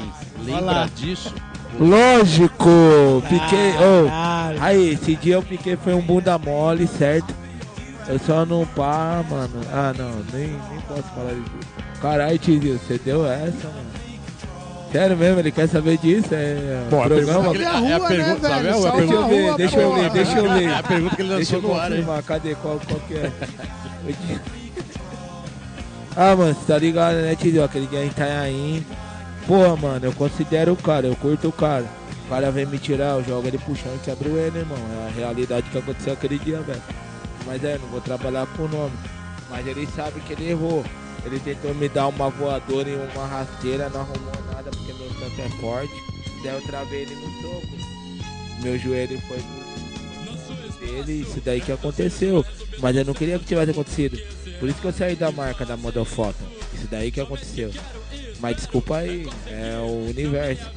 lá. Lembra disso? Lógico! Piquei. Caralho. aí, esse dia eu piquei foi um bunda mole, certo? Eu só não pá, mano. Ah, não, nem, nem posso falar disso. Caralho, Tizio, você deu essa, mano. Sério mesmo, ele quer saber disso? É Bom, a programa. pergunta é a pergunta, né, sabe? É a pergunta- Deixa eu ver, rua, deixa eu ler, deixa eu ler. É [laughs] a pergunta que ele Deixa lançou eu no ar, hein? confirmar, cadê? Qual, qual que é? ah, mano, você tá ligado, né, Tizio? Aquele dia em Itanhaém. Porra, mano, eu considero o cara, eu curto o cara. O cara vem me tirar, eu jogo ele pro chão e quebro ele, irmão. É a realidade que aconteceu aquele dia, velho. Mas é, não vou trabalhar com o nome. Mas ele sabe que ele errou. Ele tentou me dar uma voadora e uma rasteira, não arrumou é forte. Daí eu travei ele no soco. Meu joelho foi dele, isso daí que aconteceu. Mas eu não queria que tivesse acontecido. Por isso que eu saí da marca da Modofoto. Isso daí que aconteceu. Mas desculpa aí, é o universo.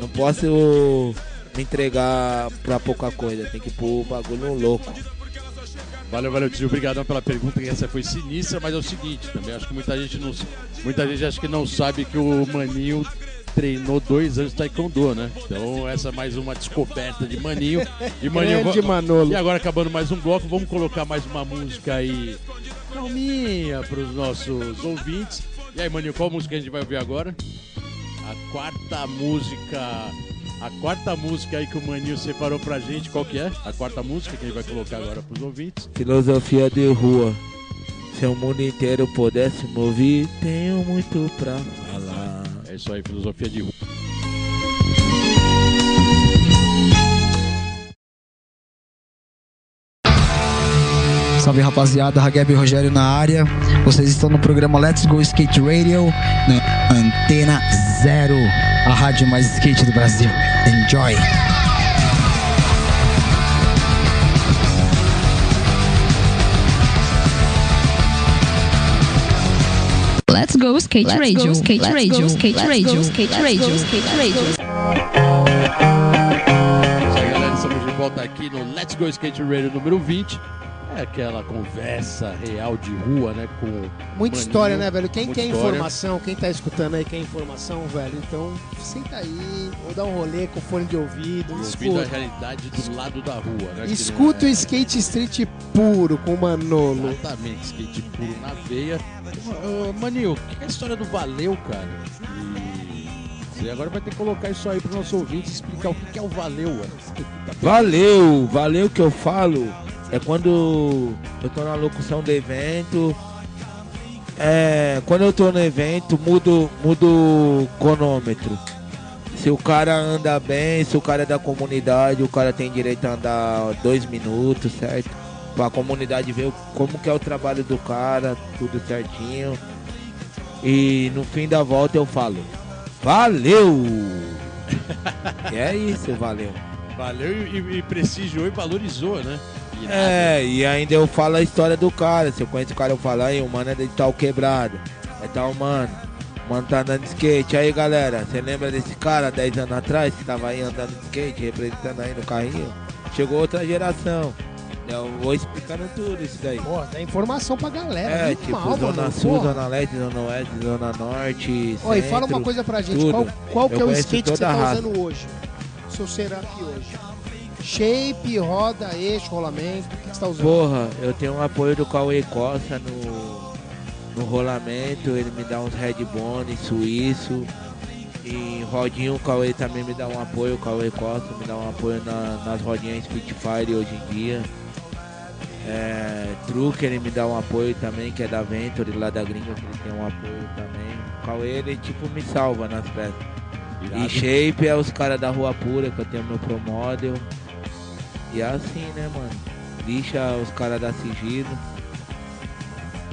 Não posso me entregar pra pouca coisa, tem que pôr o bagulho louco. Valeu, valeu, tio. Obrigadão pela pergunta, essa foi sinistra, mas é o seguinte, também acho que muita gente não, muita gente acha que não sabe que o Maninho treinou dois anos de Taekwondo, né? Então essa é mais uma descoberta de Maninho. E Maninho Grande Manolo. E agora acabando mais um bloco, vamos colocar mais uma música aí calminha para os nossos ouvintes. E aí, Maninho, qual música a gente vai ouvir agora? A quarta música. A quarta música aí que o Maninho separou pra gente, qual que é? A quarta música que a gente vai colocar agora pros ouvintes. Filosofia de rua. Se o mundo inteiro pudesse me ouvir, tenho muito pra isso aí, filosofia de rua. Salve rapaziada, Hageb Rogério na área. Vocês estão no programa Let's Go Skate Radio, na Antena Zero, a rádio mais skate do Brasil. Enjoy! Let's go skate radio, skate radio, skate radio, skate radio, skate radio. Aí, galera, estamos de volta aqui no Let's Go Skate Radio número 20. É aquela conversa real de rua, né? Com Muita Maninho. história, né, velho? Quem quer história. informação, quem tá escutando aí quer informação, velho, então senta aí, ou dá um rolê com fone de ouvido, Ouvindo a escuta. realidade do lado da rua, né? Escuta o é- skate street puro com o Manolo. Exatamente, skate puro na veia. Ô, Maninho, o que é a história do Valeu, cara? E você agora vai ter que colocar isso aí para nossos ouvintes explicar o que é o Valeu. mano. Valeu, valeu que eu falo. É quando eu tô na locução do evento. É, quando eu tô no evento, mudo, mudo cronômetro. Se o cara anda bem, se o cara é da comunidade, o cara tem direito a andar dois minutos, certo? Pra comunidade ver como que é o trabalho do cara, tudo certinho. E no fim da volta eu falo, valeu! [laughs] é isso, valeu. Valeu e- e prestigiou e valorizou, né? Irado. É, e ainda eu falo a história do cara. Se eu conheço o cara, eu falo, aí, o mano é de tal quebrado. É tal mano. O mano tá andando de skate. Aí, galera, você lembra desse cara 10 anos atrás que tava aí andando de skate, representando aí no carrinho? Chegou outra geração. Eu vou explicando tudo isso daí. Pô, dá informação pra galera. É, muito tipo, mal, Zona mano. Sul, porra. Zona Leste, Zona Oeste, Zona Norte. Ó, e fala centro, uma coisa pra gente, tudo. qual, qual que é o skate que você tá usando hoje? Seu Serap hoje. Shape, roda, eixo, rolamento, o que você tá usando? Porra, eu tenho um apoio do Cauê Costa no, no rolamento, ele me dá uns headbone suíço. E rodinho o Cauê também me dá um apoio, o Cauê Costa me dá um apoio na- nas rodinhas Spitfire hoje em dia. É, truque ele me dá um apoio também, que é da Venture lá da gringa, que ele tem um apoio também. O Cauê ele tipo me salva nas peças. Irado. E shape é os caras da Rua Pura, que eu tenho meu Pro Model. E é assim, né, mano? Lixa os caras da Sigilo.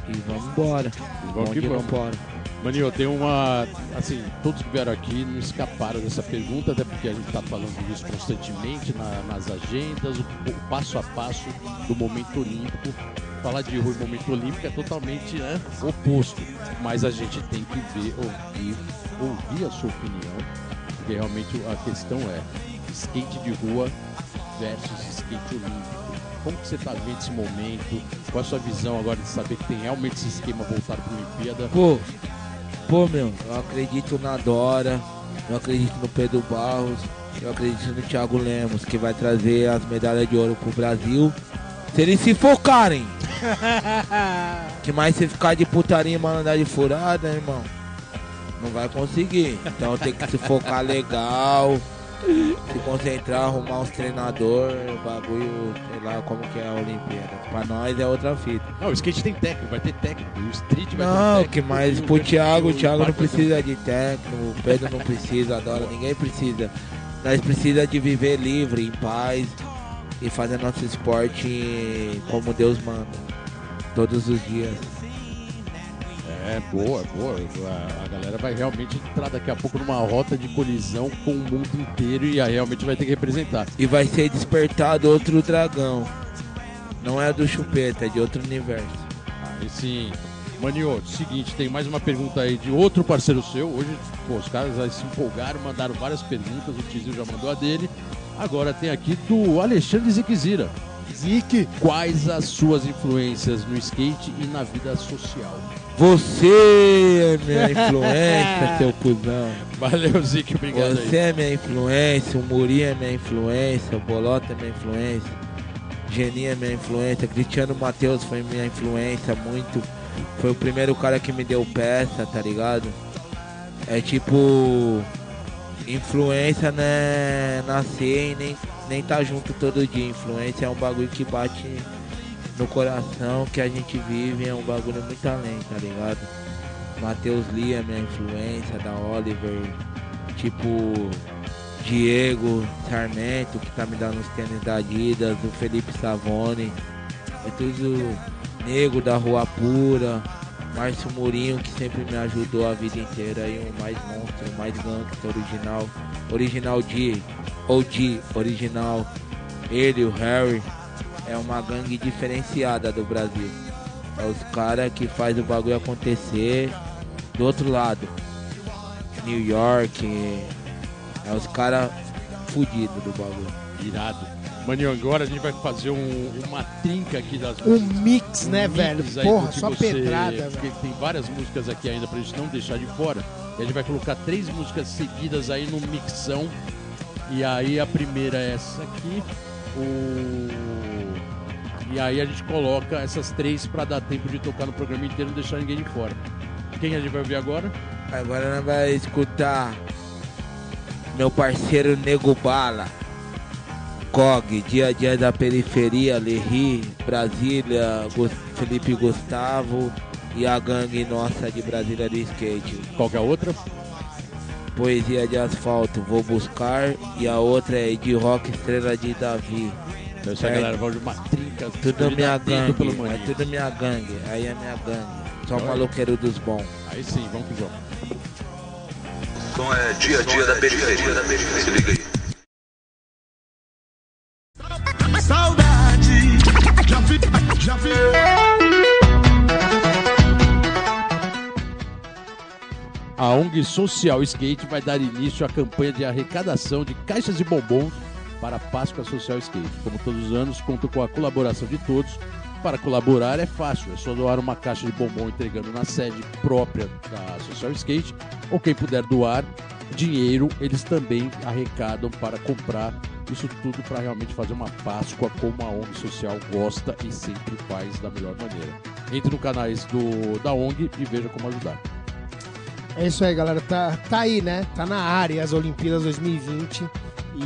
E vamos embora. Vamos que vamos. vambora. Maninho, tem uma. Assim, todos que vieram aqui não escaparam dessa pergunta, até porque a gente está falando disso constantemente na- nas agendas, o, o passo a passo do momento olímpico. Falar de rua e momento olímpico é totalmente né, oposto. Mas a gente tem que ver, ouvir, ouvir a sua opinião, porque realmente a questão é skate de rua versus skate olímpico. Como que você está vendo esse momento? Qual a sua visão agora de saber que tem realmente esse esquema voltado para a Olimpíada? Pô, pô, meu, eu acredito na Dora, eu acredito no Pedro Barros, eu acredito no Thiago Lemos, que vai trazer as medalhas de ouro pro Brasil. Se eles se focarem. [laughs] que mais se ficar de putaria e malandragem furada, irmão, não vai conseguir. Então tem que se focar legal, se concentrar, arrumar uns treinadores, bagulho, sei lá como que é a Olimpíada. Pra nós é outra fita. Não, o skate tem técnico, vai ter técnico. O street vai ter Não, técnico. que mais pro Thiago, o Thiago não precisa de técnico, o Pedro não precisa, adora, ninguém precisa. Nós precisa de viver livre, em paz e fazer nosso esporte como Deus manda. Todos os dias. É, boa, boa. A, a galera vai realmente entrar daqui a pouco numa rota de colisão com o mundo inteiro e aí realmente vai ter que representar. E vai ser despertado outro dragão. Não é do chupeta, é de outro universo. Aí sim. Maninho, seguinte, tem mais uma pergunta aí de outro parceiro seu. Hoje, pô, os caras aí se empolgaram, mandaram várias perguntas, o Tizil já mandou a dele. Agora tem aqui do Alexandre Ziquezira. Zique. Quais as suas influências no skate e na vida social? Você é minha influência, [laughs] seu cuzão. Valeu, Zique, obrigado Você aí. é minha influência, o Muri é minha influência, o Bolota é minha influência, Geninho é minha influência, Cristiano Matheus foi minha influência muito. Foi o primeiro cara que me deu peça, tá ligado? É tipo. Influência né nascer e nem, nem tá junto todo dia. Influência é um bagulho que bate no coração que a gente vive, é um bagulho muito além, tá ligado? Matheus é minha influência, da Oliver, tipo Diego Sarmento, que tá me dando os tênis da Adidas, o Felipe Savone, é tudo nego da Rua Pura, Márcio Murinho, que sempre me ajudou a vida inteira, aí o mais monstro, o mais gangster original, original D, OG, original, ele, o Harry, é uma gangue diferenciada do Brasil. É os caras que faz o bagulho acontecer do outro lado. New York, é os caras fudidos do bagulho. Irado. Maninho, agora a gente vai fazer um- uma trinca aqui das Um músicas. mix, né, Um velho? mix aí Porra, só você- pedrada, Porque velho. tem várias músicas aqui ainda pra gente não deixar de fora. E a gente vai colocar três músicas seguidas aí no mixão. E aí a primeira é essa aqui. O... E aí a gente coloca essas três pra dar tempo de tocar no programa inteiro e não deixar ninguém de fora. Quem a gente vai ouvir agora? Agora nós vai escutar meu parceiro Nego Bala. COG, dia a dia da periferia, Lerri, Brasília, Felipe Gustavo e a gangue nossa de Brasília do skate. Qual que é a outra? Poesia de asfalto, vou buscar. E a outra é de rock, estrela de Davi. Então essa É. galera vai de uma trinca. Tudo escolhida minha gangue, pelo é tudo minha gangue. Aí é minha gangue. Só Olha. maloqueiro dos bons. Aí sim, vamos pro jogo. Som é dia a dia da periferia. Se liga aí. Saudade, já vi, já vi. A ONG Social Skate vai dar início à campanha de arrecadação de caixas de bombons para a Páscoa Social Skate. Como todos os anos, conta com a colaboração de todos. Para colaborar é fácil, é só doar uma caixa de bombom entregando na sede própria da Social Skate, ou quem puder doar dinheiro, eles também arrecadam para comprar isso tudo para realmente fazer uma Páscoa como a ONG Social gosta e sempre faz da melhor maneira. Entre no canais do, da ONG e veja como ajudar. É isso aí, galera. Tá, tá aí, né? Tá na área as Olimpíadas 2020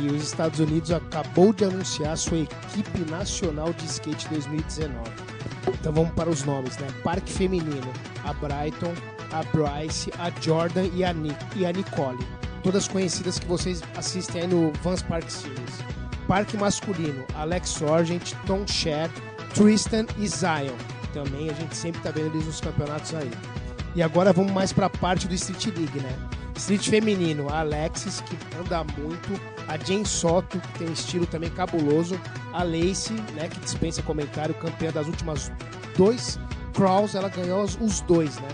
e os Estados Unidos acabou de anunciar sua equipe nacional de skate 2019. Então vamos para os nomes, né? Parque Feminino, a Brighton, a Bryce, a Jordan e a, e a Nicole. Todas conhecidas que vocês assistem aí no Vans Park Series. Parque Masculino, Alex Sargent, Tom Sher, Tristan e Zion. Também a gente sempre tá vendo eles nos campeonatos aí. E agora vamos mais pra parte do Street League, né? Street feminino, a Alexis, que anda muito, a Jen Soto, que tem um estilo também cabuloso, a Lacey, né, que dispensa comentário, campeã das últimas dois crawls, ela ganhou os, dois, né?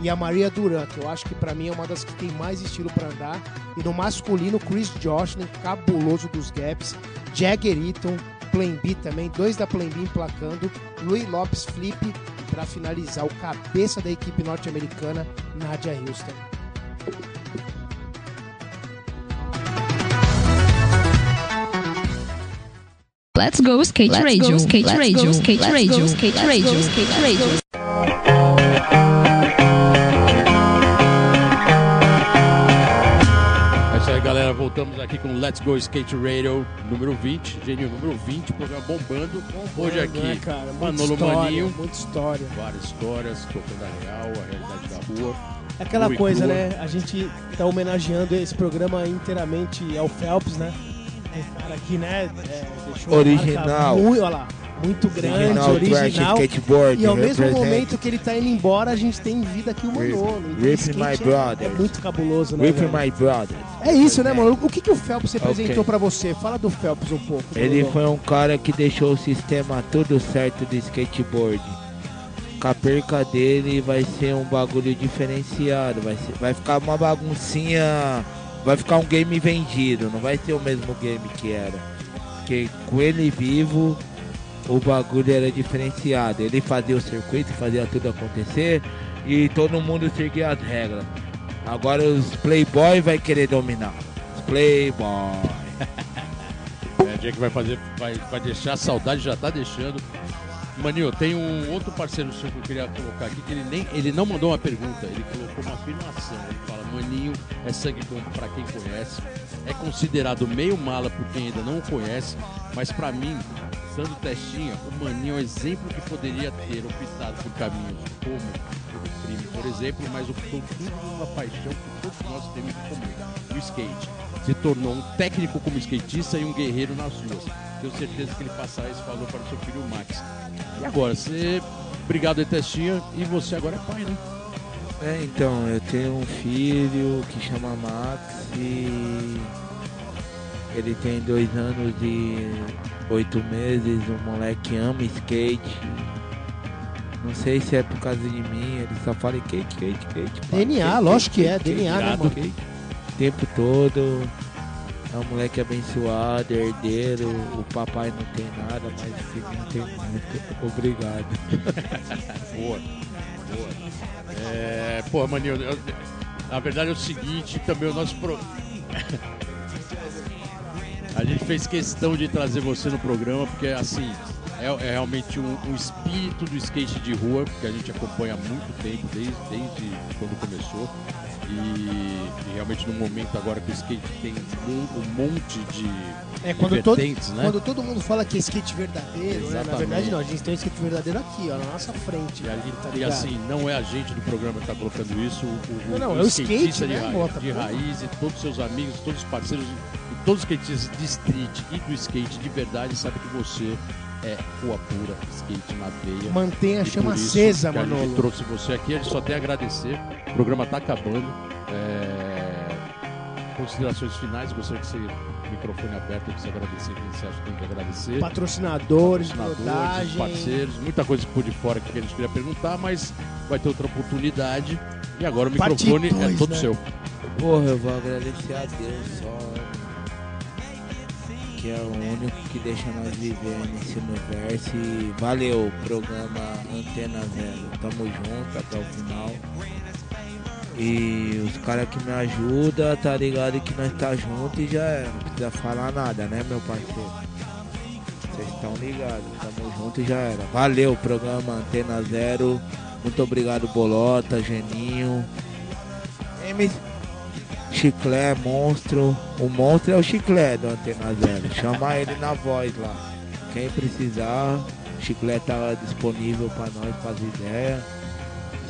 E a Maria Duran, que eu acho que pra mim é uma das que tem mais estilo pra andar. E no masculino, Chris Joshner, cabuloso dos gaps, Jagger Eaton, Plan B também, dois da Plan B emplacando, Louis Lopes Flip, pra finalizar, o cabeça da equipe norte-americana, Nadia Houston. Let's go skate Let's radio, go, skate let's radio, go, skate let's radio, go, skate let's radio, go, skate let's radio. go. É isso aí, galera. Voltamos aqui com Let's Go Skate Radio número 20. Gênio número 20, programa bombando. Hoje aqui, né, cara? Manolo história, Maninho. Muita história. Várias histórias, tocando a real, a realidade da rua. É aquela e coisa, crua. né? A gente tá homenageando esse programa inteiramente ao Phelps, né? Um cara que, né? é, deixou Original. Muito, olha lá. muito grande, Original original. Trash E ao mesmo momento que ele tá indo embora, a gente tem vida aqui o Manolo. Então, Rip skate my é- brother. É muito cabuloso, né? Velho? my brother. É isso, né, mano? O que, que o Phelps representou Ok. pra você? Fala do Phelps um pouco. Ele Manolo. foi um cara que deixou o sistema tudo certo do skateboard. Com a perca dele vai ser um bagulho diferenciado. Vai, ser- vai ficar uma baguncinha. Vai ficar um game vendido. Não vai ser o mesmo game que era. Porque com ele vivo, o bagulho era diferenciado. Ele fazia o circuito, fazia tudo acontecer. E todo mundo seguia as regras. Agora os Playboy vai querer dominar. Os Playboy. [laughs] É, dia que vai fazer, vai, vai deixar, a saudade já tá deixando. Maninho, tem um outro parceiro seu que eu queria colocar aqui, que ele, nem, ele não mandou uma pergunta, ele colocou uma afirmação. Ele fala, Maninho é sangue bom pra quem conhece, é considerado meio mala por quem ainda não o conhece, mas pra mim, dando testinha, o Maninho é um exemplo que poderia ter optado por caminhos como por exemplo, mas optou tudo numa paixão que todos nós temos em comum, o skate. Se tornou um técnico como skatista e um guerreiro nas ruas. Tenho certeza que ele passará esse valor para o seu filho Max. E agora, você. Obrigado aí, Testinha. E você agora é pai, né? É, então, eu tenho um filho que chama Max e ele tem dois anos e oito meses, o moleque ama skate. Não sei se é por causa de mim, ele só fala skate, skate. pai, DNA, skate, lógico que é, skate, DNA, né, mano? skate. O tempo todo. É um moleque abençoado, herdeiro. O papai não tem nada, mas o filho tem muito. [laughs] Obrigado. [laughs] Boa. Boa. É, pô, Maninho, eu- na verdade é o seguinte, também o nosso pro... [laughs] A gente fez questão de trazer você no programa, porque assim, é, é realmente um, um espírito do skate de rua, que a gente acompanha há muito tempo, desde, desde quando começou. E, e realmente no momento agora que o skate tem um, um monte de, É, quando todo, né? quando todo mundo fala que é skate verdadeiro, né? Na verdade não, a gente tem um skate verdadeiro aqui, ó, na nossa frente. E, ali- tá e assim, não é a gente do programa que está colocando isso, o, o, Não, não, o é o skatista skate, de, né, raiz, Mota? de raiz e todos os seus amigos, todos os parceiros e todos os skatistas de street e do skate de verdade sabem que você é rua pura, skate na veia. Mantenha a chama por isso acesa, que a gente trouxe você aqui, a gente só tem a agradecer. O programa está acabando. É, Considerações finais, gostaria que você, o microfone aberto, que você agradecer quem você acha que tem que agradecer Patrocinadores, patrocinadores, parceiros, muita coisa que ficou de fora que a gente queria perguntar, mas vai ter outra oportunidade. E agora o microfone dois, é todo né? seu. Porra, eu vou agradecer a Deus só. Que é o único que deixa nós viver nesse universo. E valeu, programa Antena Zero. Tamo junto até o final. E os caras que me ajudam, tá ligado que nós tá junto e já é. Não precisa falar nada, né, meu parceiro? Vocês estão ligados, tamo junto e já era. Valeu, programa Antena Zero. Muito obrigado, Bolota, Geninho. M Chiclé, monstro. O monstro é o Chiclé do Antena Zero. Chama ele na voz lá. Quem precisar, o Chiclé tá disponível pra nós fazer ideia.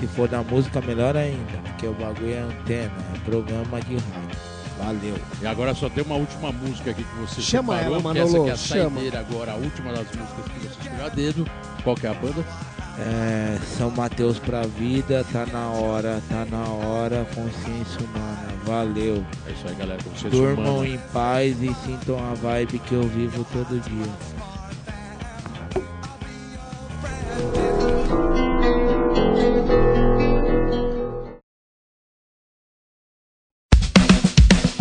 Se for da música, melhor ainda. Porque o bagulho é antena, é programa de rádio. Valeu. E agora só tem uma última música aqui que você Chama separou, ela, que essa Manolo, que é a chama. saideira agora, a última das músicas que você escolheu a dedo. Qual que é a banda? É, São Mateus pra vida, tá na hora, tá na hora, consciência humana. Valeu. É isso aí, galera. Consciência Durmam humana. em paz e sintam a vibe que eu vivo todo dia.